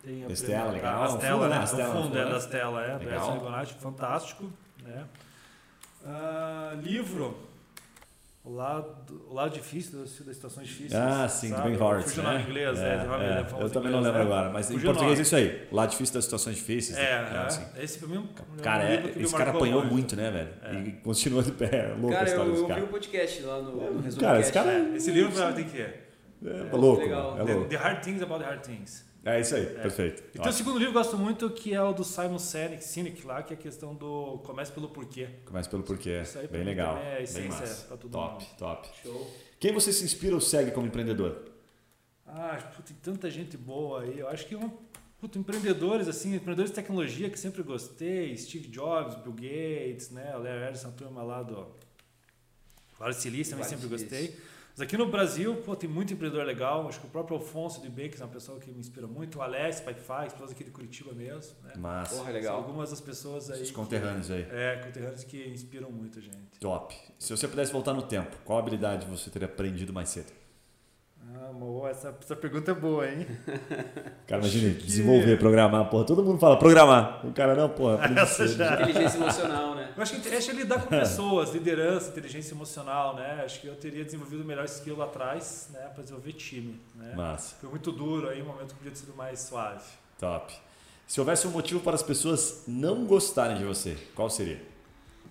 Tem a Stella, legal. A Um Stella, fundo, né? né? A O Stella, fundo fundo, é né? da Stella, é. Legal. Rigonati, fantástico. Né? Ah, livro. O lado, o lado difícil das, das situações difíceis. Ah, sim, do? Ben Horst, Fugiu o né? nome em inglês, É, é, é. Eu também não inglês, lembro né? agora, mas em Fugiu o português é isso aí. Lá difícil das situações difíceis. É, né? é. assim. esse pra mim é um- Cara, um é- esse cara apanhou muito, né, velho? E continua de pé. É louco a Cara, eu, história eu desse vi cara. o podcast lá no, no Resumo Cara, esse cara É, Esse livro tem que é. É, louco. legal. É The, louco. The Hard Things About the Hard Things. É isso aí, perfeito. Então, o Ótimo. segundo livro que eu gosto muito, que é o do Simon Sinek, Sinek lá, que é a questão do comece pelo porquê. Começa pelo porquê. Isso aí Bem legal. é a Bem essência massa. pra todo Top, mundo. top. Show. Quem você se inspira ou segue como empreendedor? Ah, puta, tem tanta gente boa aí. Eu acho que uma, puta, empreendedores, assim, empreendedores de tecnologia que sempre gostei, Steve Jobs, Bill Gates, né? O Larry Ellison, a turma lá do Vale do Silício, também sempre gostei. Mas aqui no Brasil, pô, tem muito empreendedor legal. Acho que o próprio Alfonso de Bakers é uma pessoa que me inspira muito. O Alex, Pipefy, esposa aqui de Curitiba mesmo. Né? Massa. Porra, São legal. algumas das pessoas aí. Os que- conterrâneos aí. É, conterrâneos que inspiram muito a gente. Top. Se você pudesse voltar no tempo, qual habilidade você teria aprendido mais cedo? Ah, boa, essa, essa pergunta é boa, hein? Cara, imagine, desenvolver, programar, porra. Todo mundo fala programar. O cara não, porra, Essa já- Inteligência emocional, né? Eu acho que que lidar com pessoas, liderança, inteligência emocional, né? Acho que eu teria desenvolvido o melhor skill lá atrás, né? Para desenvolver time, né? Massa, Foi muito duro aí, um momento que podia ter sido mais suave. top. Se houvesse um motivo para as pessoas não gostarem de você, qual seria?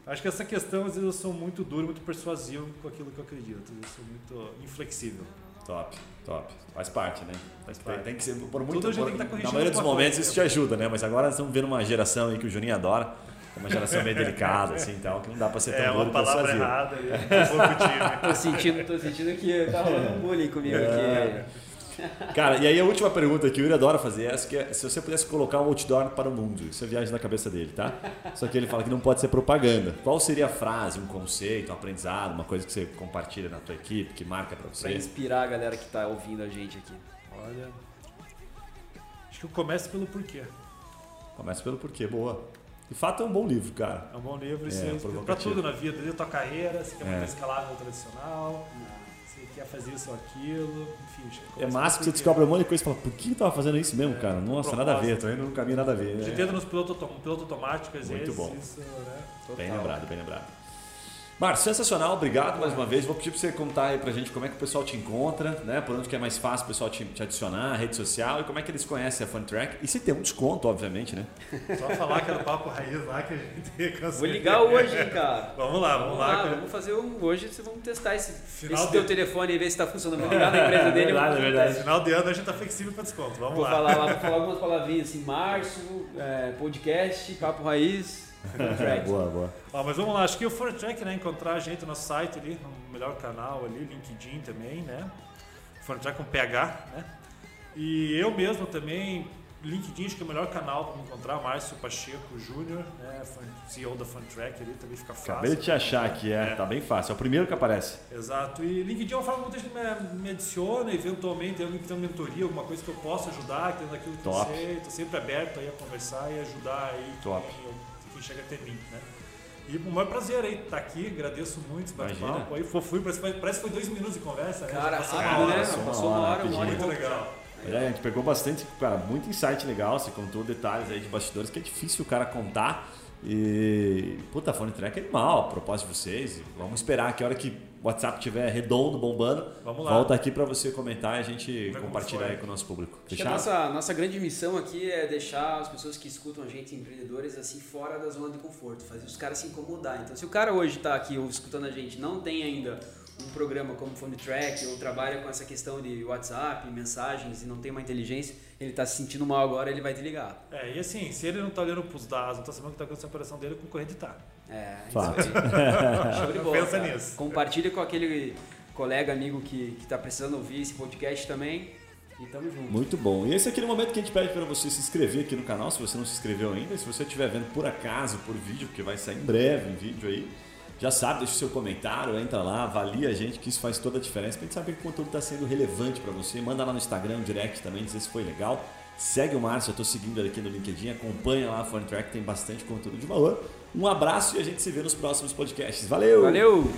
Acho que essa questão, às vezes, eu sou muito duro, muito persuasivo com aquilo que eu acredito. Eu sou muito inflexível. Top, top. Faz parte, né? Faz parte. tem que ser por muito Tudo a gente tem que tá Na corrigindo maioria dos momentos coisa, isso te ajuda, né? Mas agora estamos vendo uma geração aí que o Juninho adora. É uma geração meio delicada, assim, então, que não dá pra ser tão É, duro uma e palavra persuasivo. errada pouco time. Tô sentindo, tô sentindo que tá rolando um bullying comigo É. aqui. Cara, e aí a última pergunta que o Yuri adora fazer é essa, que é se você pudesse colocar um outdoor para o mundo, isso é viagem na cabeça dele, tá? Só que ele fala que não pode ser propaganda. Qual seria a frase, um conceito, um aprendizado, uma coisa que você compartilha na tua equipe, que marca pra Pra você? inspirar a galera que tá ouvindo a gente aqui. Olha. Acho que eu começo pelo porquê. Começa pelo porquê, boa. De fato é um bom livro, cara. É um bom livro, É, isso é, pra provocativo. tudo na vida, desde a tua carreira, se quer É. manter escalável tradicional, se você quer fazer isso ou aquilo, enfim. É massa que você descobre um monte de coisa e fala, por que eu tava fazendo isso mesmo, é, cara? Nossa, nada a ver, tô indo num caminho nada a ver. Gente né? entra nos pilotos piloto automáticos, às Muito vezes, bom. isso, né? Bem lembrado, bem lembrado. Márcio, sensacional, obrigado mais uma vez. Vou pedir para você contar aí pra gente como é que o pessoal te encontra, né? Por onde que é mais fácil o pessoal te, te adicionar, rede social e como é que eles conhecem a Funtrack. E se tem um desconto, obviamente, né? Só falar que era o papo raiz lá que a gente conseguiu. Vou ligar hoje, hein, cara. Vamos lá, vamos, lá. cara. Vamos fazer um. Hoje vão testar esse, Final esse de- teu telefone e ver se tá funcionando. Vou ligar na empresa dele. verdade, vou- é verdade. Final de ano a gente tá flexível para desconto. Vamos Vou lá. falar lá, vou falar algumas palavrinhas assim, março, é, podcast, papo raiz. Boa, boa. Ó, mas vamos lá, acho que o Fortrack, né? Encontrar a gente no nosso site ali, no melhor canal ali, LinkedIn também, né? Fortrack com PH, né? E eu mesmo também, LinkedIn acho que é o melhor canal para me encontrar, Márcio Pacheco Júnior, né? CEO da Funtrack ali, também fica fácil. Acabei de te achar aqui, é, tá bem fácil. É o primeiro que aparece. Exato. E LinkedIn é uma forma que muita gente me, me adiciona, eventualmente tem alguém que tem uma mentoria, alguma coisa que eu possa ajudar, que tem daquilo que Top. eu sei. Estou sempre aberto aí a conversar e ajudar aí Top. quem, eu- quem chega até mim, né? E o maior prazer aí estar aqui, agradeço muito esse bate-papo. Aí foi, foi, parece, que foi- parece que foi dois minutos de conversa, né? Cara, passou rápido, uma hora. né? passou uma Passou uma hora, hora, uma hora Muito pouco. legal. É, a gente pegou bastante, cara, muito insight legal, você contou detalhes aí de bastidores que é difícil o cara contar. E, puta, Fone Track é animal, a propósito de vocês. Vamos esperar que a hora que WhatsApp estiver redondo, bombando, Vamos lá. volta aqui pra você comentar e a gente Ver como compartilhar aí com o nosso público. Acho que a Fechado? nossa, nossa grande missão aqui é deixar as pessoas que escutam a gente, empreendedores, assim, fora da zona de conforto, fazer os caras se incomodar. Então, se o cara hoje está aqui ou escutando a gente, não tem ainda um programa como Phone Track ou trabalha com essa questão de WhatsApp, mensagens e não tem uma inteligência, ele está se sentindo mal agora, ele vai te ligar. É, e assim, se ele não tá olhando pros dados, não tá sabendo o que tá acontecendo na operação dele, o concorrente tá. É, Fato. isso aí. Show de bola. Pensa cara. nisso. Compartilha com aquele colega, amigo que, que tá precisando ouvir esse podcast também. E tamo junto. Muito bom. E esse é aquele momento que a gente pede para você se inscrever aqui no canal, se você não se inscreveu ainda. E se você estiver vendo por acaso, por vídeo, porque vai sair em breve um vídeo aí, já sabe, deixa o seu comentário, entra lá, avalia a gente, que isso faz toda a diferença. Pra gente saber que o conteúdo está sendo relevante para você. Manda lá no Instagram, direct também, dizer se foi legal. Segue o Márcio, eu estou seguindo ele aqui no LinkedIn, acompanha lá a Fun Track, tem bastante conteúdo de valor. Um abraço e a gente se vê nos próximos podcasts. Valeu! Valeu!